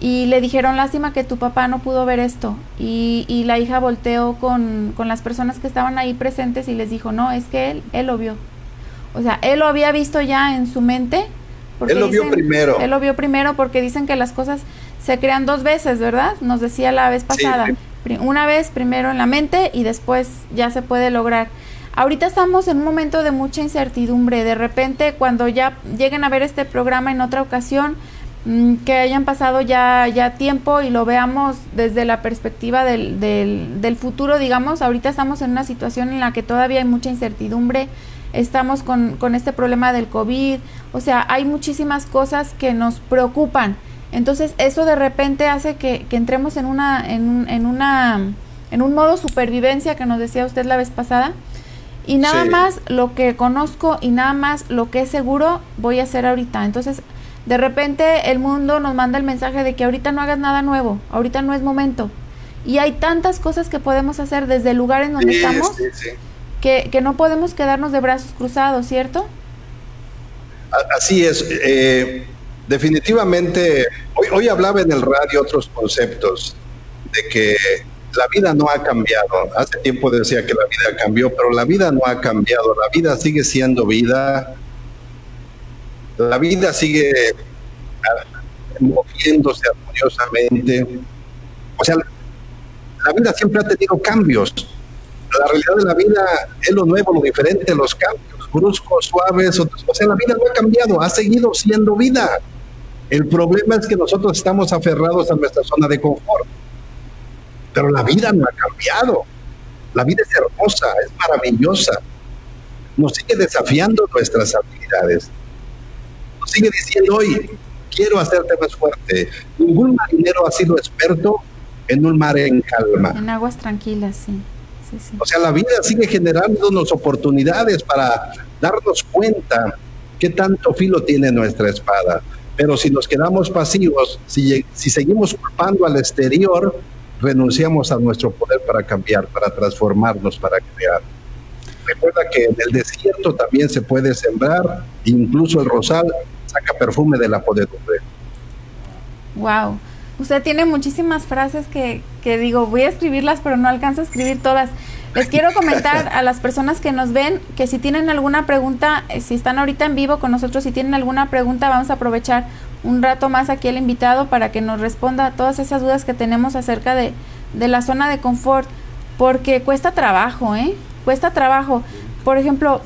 y le dijeron, lástima que tu papá no pudo ver esto. Y, y la hija volteó con, con, las personas que estaban ahí presentes y les dijo, no, es que él, él lo vio. O sea, él lo había visto ya en su mente él lo vio primero. Él lo vio primero porque dicen que las cosas se crean dos veces, ¿verdad? Nos decía la vez pasada. Una vez primero en la mente y después ya se puede lograr. Ahorita estamos en un momento de mucha incertidumbre. De repente, cuando ya lleguen a ver este programa en otra ocasión, mm, que hayan pasado ya, ya tiempo y lo veamos desde la perspectiva del, del, del futuro, digamos, ahorita estamos en una situación en la que todavía hay mucha incertidumbre estamos con, con este problema del COVID, o sea, hay muchísimas cosas que nos preocupan. Entonces, eso de repente hace que, entremos en una, en, en, una, en un modo supervivencia que nos decía usted la vez pasada. Y nada más lo que conozco y nada más lo que es seguro voy a hacer ahorita. Entonces, de repente el mundo nos manda el mensaje de que ahorita no hagas nada nuevo, ahorita no es momento. Y hay tantas cosas que podemos hacer desde el lugar en donde estamos que, no podemos quedarnos de brazos cruzados, ¿cierto? Así es. Eh, definitivamente, hoy, hoy hablaba en el radio otros conceptos de que la vida no ha cambiado. Hace tiempo decía que la vida cambió, pero la vida no ha cambiado. La vida sigue siendo vida. La vida sigue ah, moviéndose armoniosamente. O sea, la vida siempre ha tenido cambios la realidad de la vida es lo nuevo, lo diferente, los cambios bruscos, suaves, o sea, la vida no ha cambiado, ha seguido siendo vida. El problema es que nosotros estamos aferrados a nuestra zona de confort. Pero la vida no ha cambiado. La vida es hermosa, es maravillosa. Nos sigue desafiando nuestras habilidades. Nos sigue diciendo hoy, quiero hacerte más fuerte. Ningún marinero ha sido experto en un mar en calma. En aguas tranquilas, sí. O sea, la vida sigue generándonos oportunidades para darnos cuenta qué tanto filo tiene nuestra espada. Pero si nos quedamos pasivos, si, si seguimos culpando al exterior, renunciamos a nuestro poder para cambiar, para transformarnos, para crear. Recuerda que en el desierto también se puede sembrar, incluso el rosal saca perfume de la podedumbre. Wow. Usted tiene muchísimas frases que, que digo, voy a escribirlas, pero no alcanzo a escribir todas. Les quiero comentar a las personas que nos ven que si tienen alguna pregunta, eh, si están ahorita en vivo con nosotros, si tienen alguna pregunta, vamos a aprovechar un rato más aquí el invitado para que nos responda a todas esas dudas que tenemos acerca de, de la zona de confort, porque cuesta trabajo, ¿eh? Cuesta trabajo. Por ejemplo,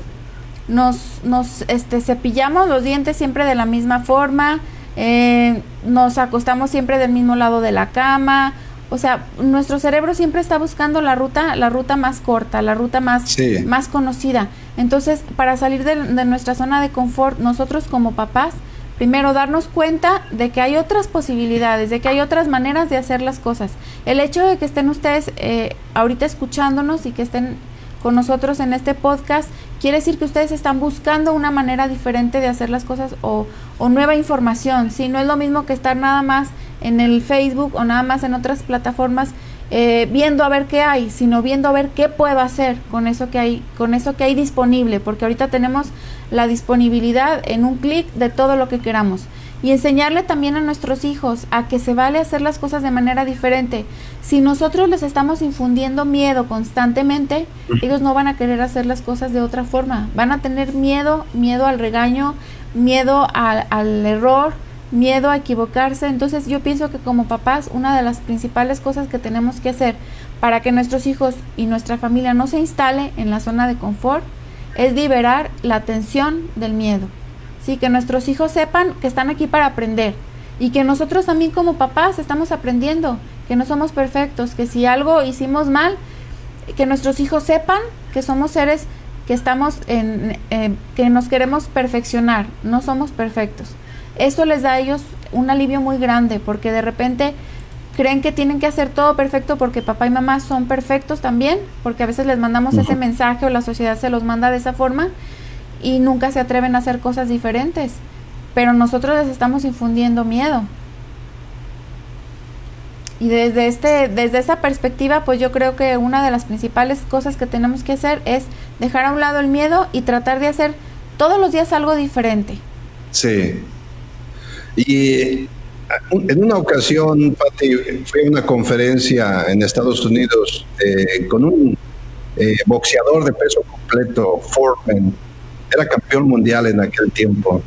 nos, nos este, cepillamos los dientes siempre de la misma forma, eh, nos acostamos siempre del mismo lado de la cama, o sea, nuestro cerebro siempre está buscando la ruta, la ruta más corta, la ruta más, más conocida. Entonces, para salir de, de, nuestra zona de confort, nosotros como papás, primero darnos cuenta de que hay otras posibilidades, de que hay otras maneras de hacer las cosas. El hecho de que estén ustedes eh, ahorita escuchándonos y que estén con nosotros en este podcast, quiere decir que ustedes están buscando una manera diferente de hacer las cosas o, o nueva información. Si no es lo mismo que estar nada más en el Facebook o nada más en otras plataformas eh, viendo a ver qué hay, sino viendo a ver qué puedo hacer con eso que hay, con eso que hay disponible, porque ahorita tenemos la disponibilidad en un clic de todo lo que queramos. Y enseñarle también a nuestros hijos a que se vale hacer las cosas de manera diferente. Si nosotros les estamos infundiendo miedo constantemente, ellos no van a querer hacer las cosas de otra forma. Van a tener miedo, miedo al regaño, miedo al, al error, miedo a equivocarse. Entonces yo pienso que como papás una de las principales cosas que tenemos que hacer para que nuestros hijos y nuestra familia no se instale en la zona de confort es liberar la tensión del miedo. Sí, que nuestros hijos sepan que están aquí para aprender y que nosotros también como papás estamos aprendiendo, que no somos perfectos, que si algo hicimos mal, que nuestros hijos sepan que somos seres que estamos en, que nos queremos perfeccionar, no somos perfectos. Eso les da a ellos un alivio muy grande porque de repente creen que tienen que hacer todo perfecto porque papá y mamá son perfectos también, porque a veces les mandamos ese mensaje o la sociedad se los manda de esa forma y nunca se atreven a hacer cosas diferentes. Pero nosotros les estamos infundiendo miedo. Y desde, este, desde esa perspectiva, pues yo creo que una de las principales cosas que tenemos que hacer es dejar a un lado el miedo y tratar de hacer todos los días algo diferente. Sí. Y en una ocasión, Patti, a una conferencia en Estados Unidos eh, con un eh, boxeador de peso completo, Foreman, era campeón mundial en aquel tiempo.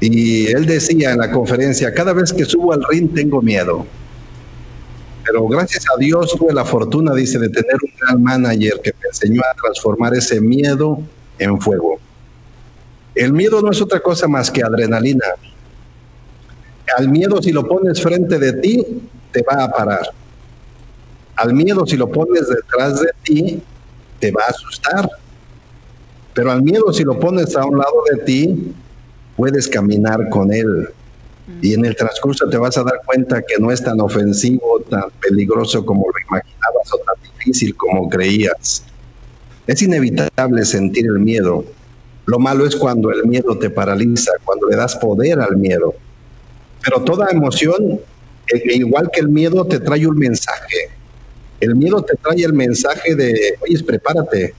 Y él decía en la conferencia, cada vez que subo al ring tengo miedo. Pero gracias a Dios tuve la fortuna, dice, de tener un gran manager que me enseñó a transformar ese miedo en fuego. El miedo no es otra cosa más que adrenalina. Al miedo si lo pones frente de ti, te va a parar. Al miedo si lo pones detrás de ti, te va a asustar. Pero al miedo, si lo pones a un lado de ti, puedes caminar con él. Y en el transcurso te vas a dar cuenta que no es tan ofensivo, tan peligroso como lo imaginabas o tan difícil como creías. Es inevitable sentir el miedo. Lo malo es cuando el miedo te paraliza, cuando le das poder al miedo. Pero toda emoción, e, igual que el miedo, te trae un mensaje. El miedo te trae el mensaje de, oye, prepárate,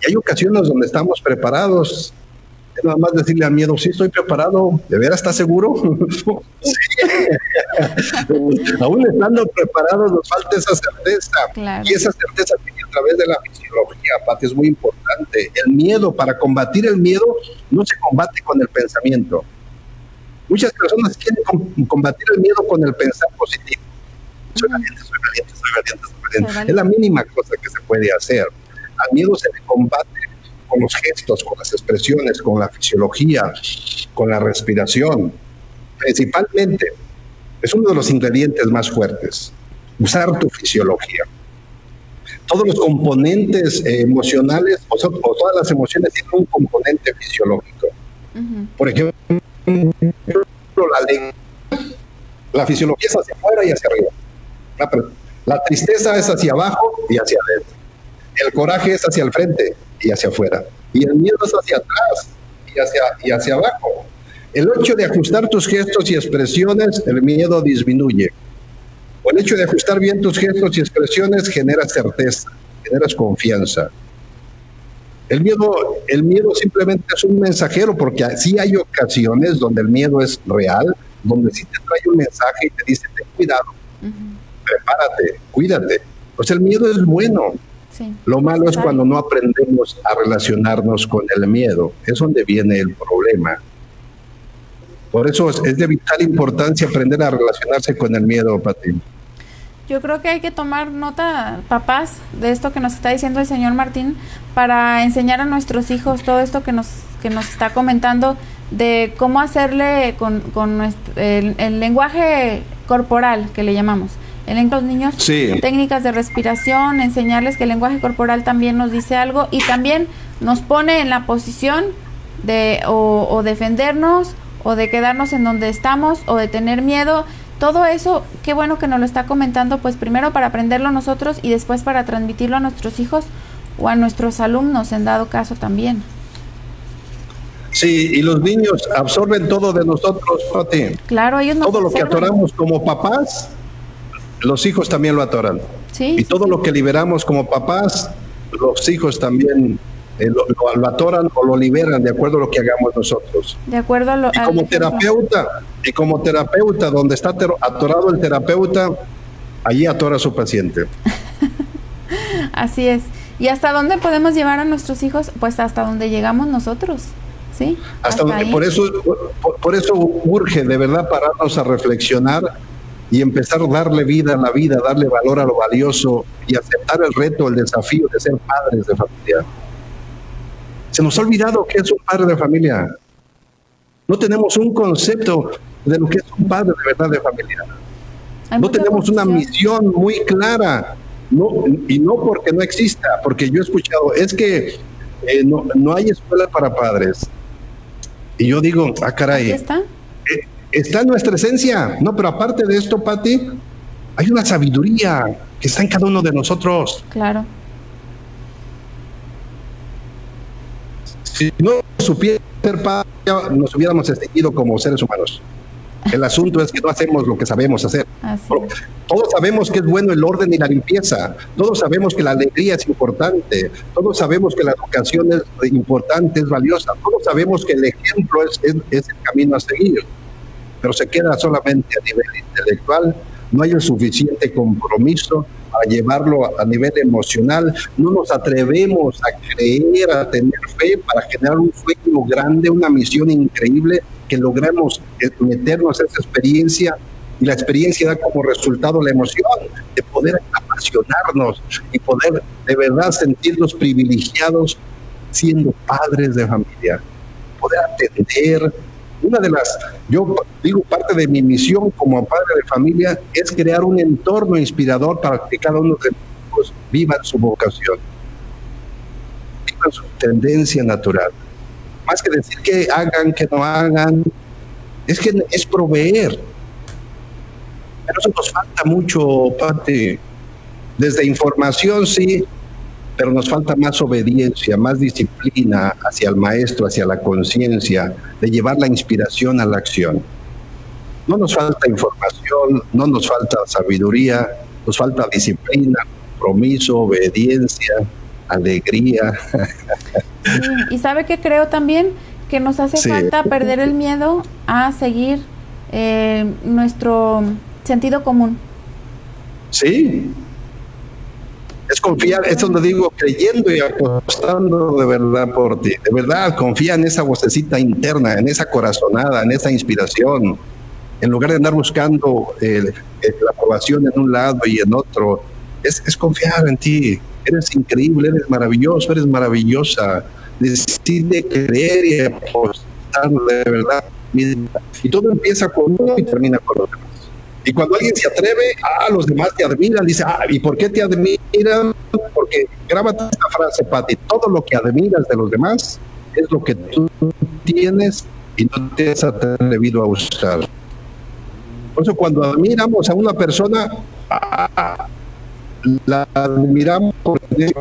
y hay ocasiones donde estamos preparados. Es nada más decirle al miedo, sí, estoy preparado. ¿De veras estás seguro? Aún estando preparados nos falta esa certeza. Y esa certeza viene a través de la fisiología, Pati, es muy importante. El miedo, para combatir el miedo, no se combate con el pensamiento. Muchas personas quieren combatir el miedo con el pensar positivo. Soy valiente, soy valiente, soy valiente, soy valiente. Es la mínima cosa que se puede hacer. Al miedo se le combate con los gestos, con las expresiones, con la fisiología, con la respiración. Principalmente, es uno de los ingredientes más fuertes, usar tu fisiología. Todos los componentes eh, emocionales, o, todas las emociones tienen un componente fisiológico. Por ejemplo, la lengua. La fisiología es hacia afuera y hacia arriba. la tristeza es hacia abajo y hacia adentro. El coraje es hacia el frente y hacia afuera. Y el miedo es hacia atrás y hacia, y hacia abajo. El hecho de ajustar tus gestos y expresiones, el miedo disminuye. O el hecho de ajustar bien tus gestos y expresiones genera certeza, generas confianza. El miedo, el miedo simplemente es un mensajero, porque sí hay ocasiones donde el miedo es real, donde sí te trae un mensaje y te dice, ten cuidado, prepárate, cuídate. Pues el miedo es bueno, lo malo es cuando no aprendemos a relacionarnos con el miedo. Es donde viene el problema. Por eso es, de vital importancia aprender a relacionarse con el miedo, Pati. Yo creo que hay que tomar nota, papás, de esto que nos está diciendo el señor Martín, para enseñar a nuestros hijos todo esto que nos, que nos está comentando de cómo hacerle con, el lenguaje corporal que le llamamos en los niños técnicas de respiración, enseñarles que el lenguaje corporal también nos dice algo y también nos pone en la posición de o, defendernos o de quedarnos en donde estamos o de tener miedo. Todo eso, qué bueno que nos lo está comentando, pues primero para aprenderlo nosotros y después para transmitirlo a nuestros hijos o a nuestros alumnos en dado caso también. Sí, y los niños absorben todo de nosotros, Pati. Claro, ellos Todo lo que atoramos como papás, los hijos también lo atoran. y todo lo que liberamos como papás, los hijos también eh, lo, atoran o lo liberan de acuerdo a lo que hagamos nosotros. De acuerdo a lo y como terapeuta, y como terapeuta, donde está atorado el terapeuta, allí atora a su paciente. Así es. ¿Y hasta dónde podemos llevar a nuestros hijos? Pues hasta donde llegamos nosotros. ¿Sí? Hasta, por eso por, eso urge de verdad pararnos a reflexionar y empezar a darle vida a la vida, darle valor a lo valioso y aceptar el reto, el desafío de ser padres de familia. Se nos ha olvidado que es un padre de familia. No tenemos un concepto de lo que es un padre de verdad de familia. no tenemos una misión muy clara. No, y no porque no exista, porque yo he escuchado, es que eh, no, no, hay escuela para padres. Y yo digo, ah, caray. está? Está en nuestra esencia. No, pero aparte de esto, Patti, hay una sabiduría que está en cada uno de nosotros. Claro. Si no supiera ser padre, nos hubiéramos extinguido como seres humanos. El asunto es que no hacemos lo que sabemos hacer. Todos sabemos que es bueno el orden y la limpieza. Todos sabemos que la alegría es importante. Todos sabemos que la educación es importante, es valiosa. Todos sabemos que el ejemplo es, es el camino a seguir. Pero se queda solamente a nivel intelectual. No hay el suficiente compromiso a llevarlo a nivel emocional, no nos atrevemos a creer, a tener fe para generar un sueño grande, una misión increíble, que logremos eh, meternos a esa experiencia. Y la experiencia da como resultado la emoción de poder apasionarnos y poder de verdad sentirnos privilegiados siendo padres de familia, poder atender, una de las, yo digo, parte de mi misión como padre de familia es crear un entorno inspirador para que cada uno de nosotros viva su vocación, viva su tendencia natural. Más que decir que hagan, que no hagan, es que es proveer. Pero eso nos falta mucho, parte Desde información, sí, pero nos falta más obediencia, más disciplina hacia el maestro, hacia la conciencia, de llevar la inspiración a la acción. No nos falta información, no nos falta sabiduría, nos falta disciplina, compromiso, obediencia, alegría. y sabe que creo también que nos hace falta perder el miedo a seguir eh, nuestro sentido común. Sí, es confiar, es donde digo, creyendo y apostando de verdad por ti. De verdad, confía en esa vocecita interna, en esa corazonada, en esa inspiración. En lugar de andar buscando la aprobación en un lado y en otro, es, es confiar en ti. Eres increíble, eres maravilloso, eres maravillosa. Decide creer y apostar de verdad. Y todo empieza con uno y termina con otro. Y cuando alguien se atreve, ah, los demás te admiran, dice, ah, ¿y por qué te admiran? Porque grábate esta frase, Pati, todo lo que admiras de los demás es lo que tú tienes y no te has atrevido a usar. Por eso cuando admiramos a una persona, la admiramos porque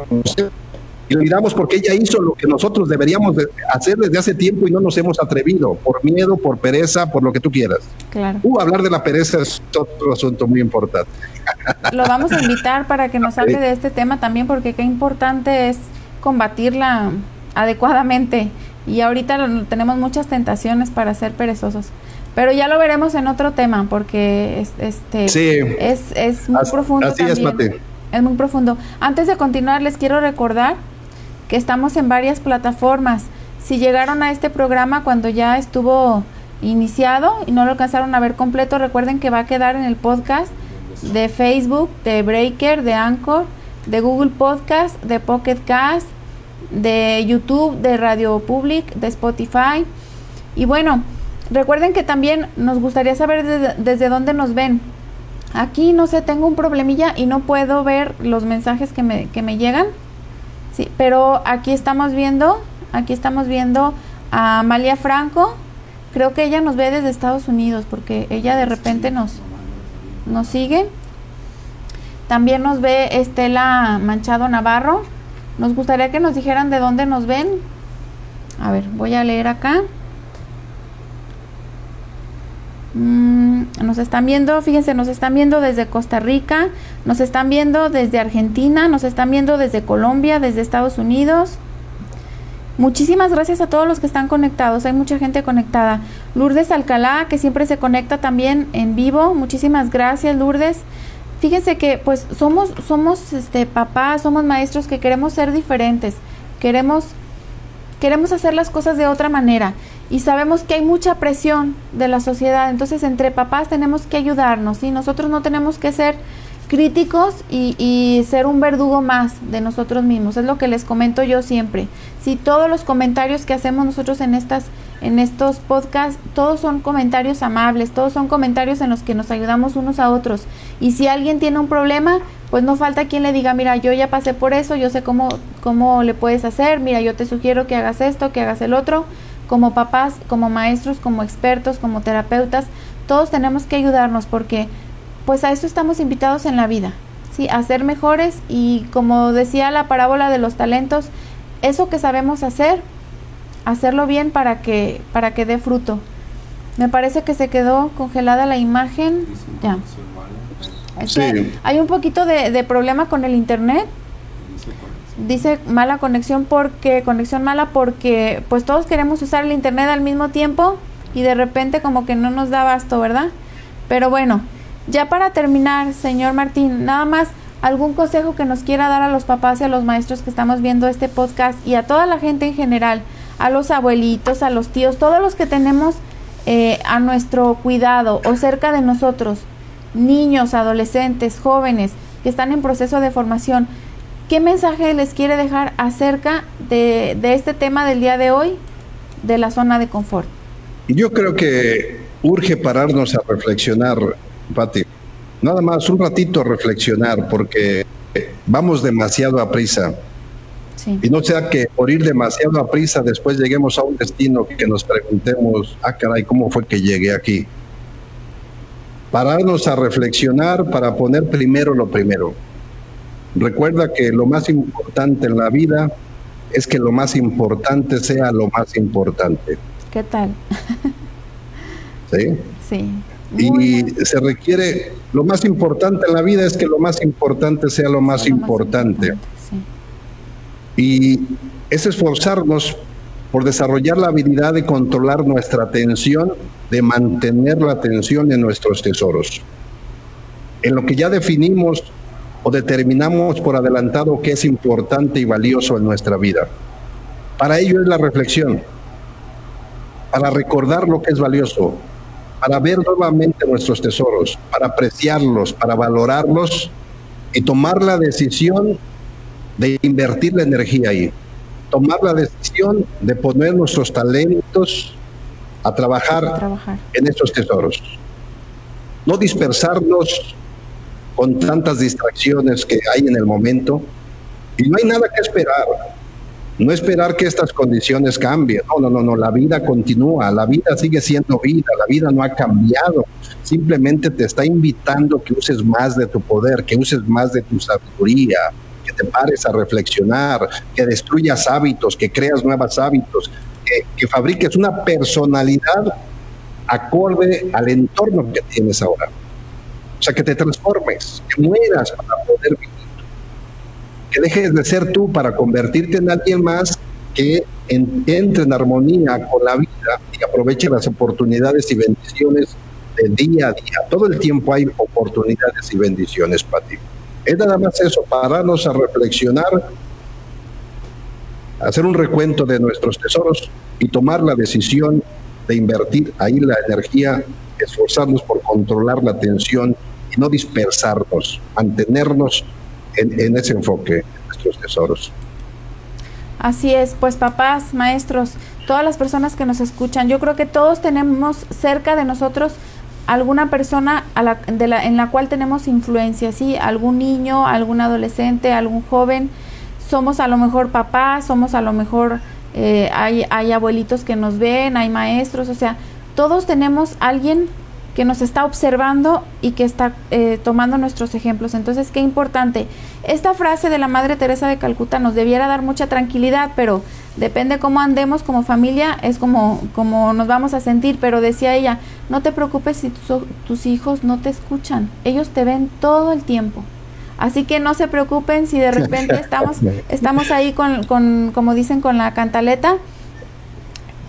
y lo miramos porque ella hizo lo que nosotros deberíamos hacer desde hace tiempo y no nos hemos atrevido, por miedo, por pereza, por lo que tú quieras. Claro. Uh, hablar de la pereza es otro asunto muy importante. Lo vamos a invitar para que nos hable de este tema también, porque qué importante es combatirla adecuadamente. Y ahorita tenemos muchas tentaciones para ser perezosos. Pero ya lo veremos en otro tema, porque es, este, es, es muy profundo. Así es, Mate. Es muy profundo. Antes de continuar, les quiero recordar que estamos en varias plataformas. Si llegaron a este programa cuando ya estuvo iniciado y no lo alcanzaron a ver completo, recuerden que va a quedar en el podcast de Facebook, de Breaker, de Anchor, de Google Podcast, de Pocket Cast, de YouTube, de Radio Public, de Spotify. Y bueno, recuerden que también nos gustaría saber desde, desde dónde nos ven. Aquí no sé, tengo un problemilla y no puedo ver los mensajes que me, que me llegan. Sí, pero aquí estamos viendo, aquí estamos viendo a Amalia Franco. Creo que ella nos ve desde Estados Unidos porque ella de repente nos, nos sigue. También nos ve Estela Manchado Navarro. Nos gustaría que nos dijeran de dónde nos ven. A ver, voy a leer acá. Mm, nos están viendo, fíjense, nos están viendo desde Costa Rica, nos están viendo desde Argentina, nos están viendo desde Colombia, desde Estados Unidos, Muchísimas gracias a todos los que están conectados. Hay mucha gente conectada. Lourdes Alcalá, que siempre se conecta también en vivo. Muchísimas gracias, Lourdes. Fíjense que pues somos somos este papás, somos maestros que queremos ser diferentes. Queremos queremos hacer las cosas de otra manera y sabemos que hay mucha presión de la sociedad. Entonces, entre papás tenemos que ayudarnos y nosotros no tenemos que ser críticos y, ser un verdugo más de nosotros mismos. Es lo que les comento yo siempre. Si todos los comentarios que hacemos nosotros en estas en estos podcasts, todos son comentarios amables, todos son comentarios en los que nos ayudamos unos a otros. Y si alguien tiene un problema, pues no falta quien le diga, mira, yo ya pasé por eso, yo sé cómo, cómo le puedes hacer, mira, yo te sugiero que hagas esto, que hagas el otro. Como papás, como maestros, como expertos, como terapeutas, todos tenemos que ayudarnos porque pues a eso estamos invitados en la vida, ¿sí? A ser mejores y como decía la parábola de los talentos, eso que sabemos hacer, hacerlo bien para que, para que dé fruto. Me parece que se quedó congelada la imagen. Ya. hay un poquito de, de problema con el internet dice mala conexión porque conexión mala porque pues todos queremos usar el internet al mismo tiempo y de repente como que no nos da basto, ¿verdad? Pero bueno, ya para terminar, señor Martín, nada más algún consejo que nos quiera dar a los papás y a los maestros que estamos viendo este podcast y a toda la gente en general, a los abuelitos, a los tíos, todos los que tenemos eh, a nuestro cuidado o cerca de nosotros, niños, adolescentes, jóvenes que están en proceso de formación. ¿Qué mensaje les quiere dejar acerca de, de este tema del día de hoy, de la zona de confort? Yo creo que urge pararnos a reflexionar Pati. Nada más un ratito reflexionar porque vamos demasiado a prisa. Y no sea que por ir demasiado a prisa después lleguemos a un destino que nos preguntemos, ah caray, ¿cómo fue que llegué aquí? Pararnos a reflexionar para poner primero lo primero. Recuerda que lo más importante en la vida es que lo más importante sea lo más importante. ¿Qué tal? ¿Sí? Sí y se requiere, lo más importante en la vida es que lo más importante sea lo más importante. Y es esforzarnos por desarrollar la habilidad de controlar nuestra atención, de mantener la atención en nuestros tesoros. En lo que ya definimos o determinamos por adelantado que es importante y valioso en nuestra vida. Para ello es la reflexión, para recordar lo que es valioso, para ver nuevamente nuestros tesoros, para apreciarlos, para valorarlos y tomar la decisión de invertir la energía ahí, tomar la decisión de poner nuestros talentos a trabajar, en estos tesoros. No dispersarnos con tantas distracciones que hay en el momento y no hay nada que esperar. No esperar que estas condiciones cambien. No, no, no, no. La vida continúa. La vida sigue siendo vida. La vida no ha cambiado. Simplemente te está invitando que uses más de tu poder, que uses más de tu sabiduría, que te pares a reflexionar, que destruyas hábitos, que creas nuevos hábitos, que, que fabriques una personalidad acorde al entorno que tienes ahora. O sea, que te transformes, que mueras para poder vivir que dejes de ser tú para convertirte en alguien más que entre en armonía con la vida y aproveche las oportunidades y bendiciones del día a día. Todo el tiempo hay oportunidades y bendiciones para ti. Es nada más eso, pararnos a reflexionar, hacer un recuento de nuestros tesoros y tomar la decisión de invertir ahí la energía, esforzarnos por controlar la atención y no dispersarnos, mantenernos en, ese enfoque de nuestros tesoros. Así es, pues papás, maestros, todas las personas que nos escuchan, yo creo que todos tenemos cerca de nosotros alguna persona a la, de la, en la cual tenemos influencia, ¿sí? Algún niño, algún adolescente, algún joven. Somos a lo mejor papás, somos a lo mejor, eh, hay, hay abuelitos que nos ven, hay maestros, o sea, todos tenemos alguien que nos está observando y que está eh, tomando nuestros ejemplos. Entonces, qué importante. Esta frase de la Madre Teresa de Calcuta nos debiera dar mucha tranquilidad, pero depende cómo andemos como familia, es como, como nos vamos a sentir. Pero decía ella, no te preocupes si tus hijos no te escuchan, ellos te ven todo el tiempo. Así que no se preocupen si de repente estamos, estamos ahí con, con, como dicen, con la cantaleta.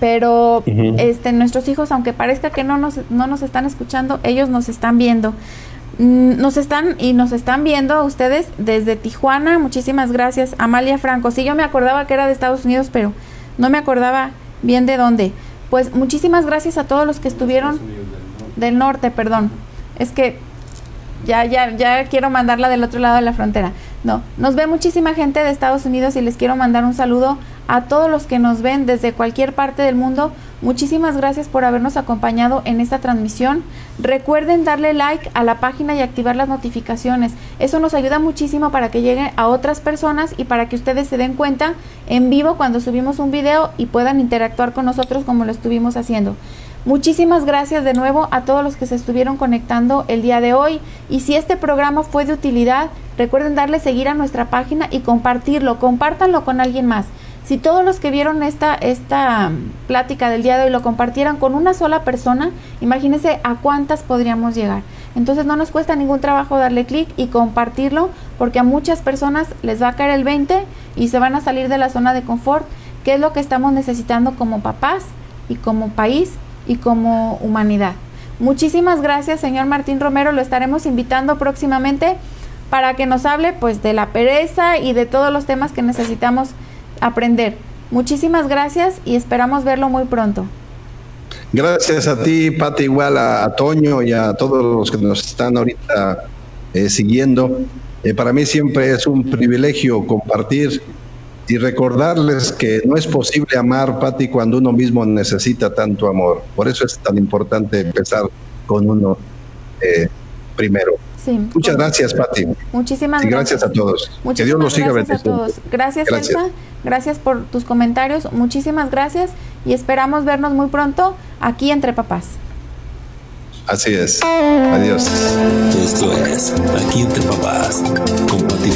Pero este, nuestros hijos, aunque parezca que no nos, no nos están escuchando, ellos nos están viendo. Mm, nos están y nos están viendo a ustedes desde Tijuana. Muchísimas gracias, Amalia Franco. Sí, yo me acordaba que era de Estados Unidos, pero no me acordaba bien de dónde. Pues muchísimas gracias a todos los que estuvieron del norte, perdón. Es que ya, ya, ya quiero mandarla del otro lado de la frontera. No, nos ve muchísima gente de Estados Unidos y les quiero mandar un saludo a todos los que nos ven desde cualquier parte del mundo. Muchísimas gracias por habernos acompañado en esta transmisión. Recuerden darle like a la página y activar las notificaciones. Eso nos ayuda muchísimo para que llegue a otras personas y para que ustedes se den cuenta en vivo cuando subimos un video y puedan interactuar con nosotros como lo estuvimos haciendo. Muchísimas gracias de nuevo a todos los que se estuvieron conectando el día de hoy. Y si este programa fue de utilidad, recuerden darle seguir a nuestra página y compartirlo. Compártanlo con alguien más. Si todos los que vieron esta, esta plática del día de hoy lo compartieran con una sola persona, imagínense a cuántas podríamos llegar. Entonces no nos cuesta ningún trabajo darle clic y compartirlo porque a muchas personas les va a caer el 20 y se van a salir de la zona de confort, que es lo que estamos necesitando como papás y como país y como humanidad. Muchísimas gracias, señor Martín Romero. Lo estaremos invitando próximamente para que nos hable pues de la pereza y de todos los temas que necesitamos aprender. Muchísimas gracias y esperamos verlo muy pronto. Gracias a ti, Pati, igual a, Toño y a todos los que nos están ahorita eh, siguiendo. Eh, para mí siempre es un privilegio compartir y recordarles que no es posible amar, Pati, cuando uno mismo necesita tanto amor. Por eso es tan importante empezar con uno eh, primero. Muchas gracias, Pati. Muchísimas gracias. a todos. que Dios los siga bendiciendo. Gracias, gracias, Elsa. Gracias por tus comentarios. Muchísimas gracias y esperamos vernos muy pronto aquí entre papás. Así es. Adiós. Esto es Aquí entre papás con Pati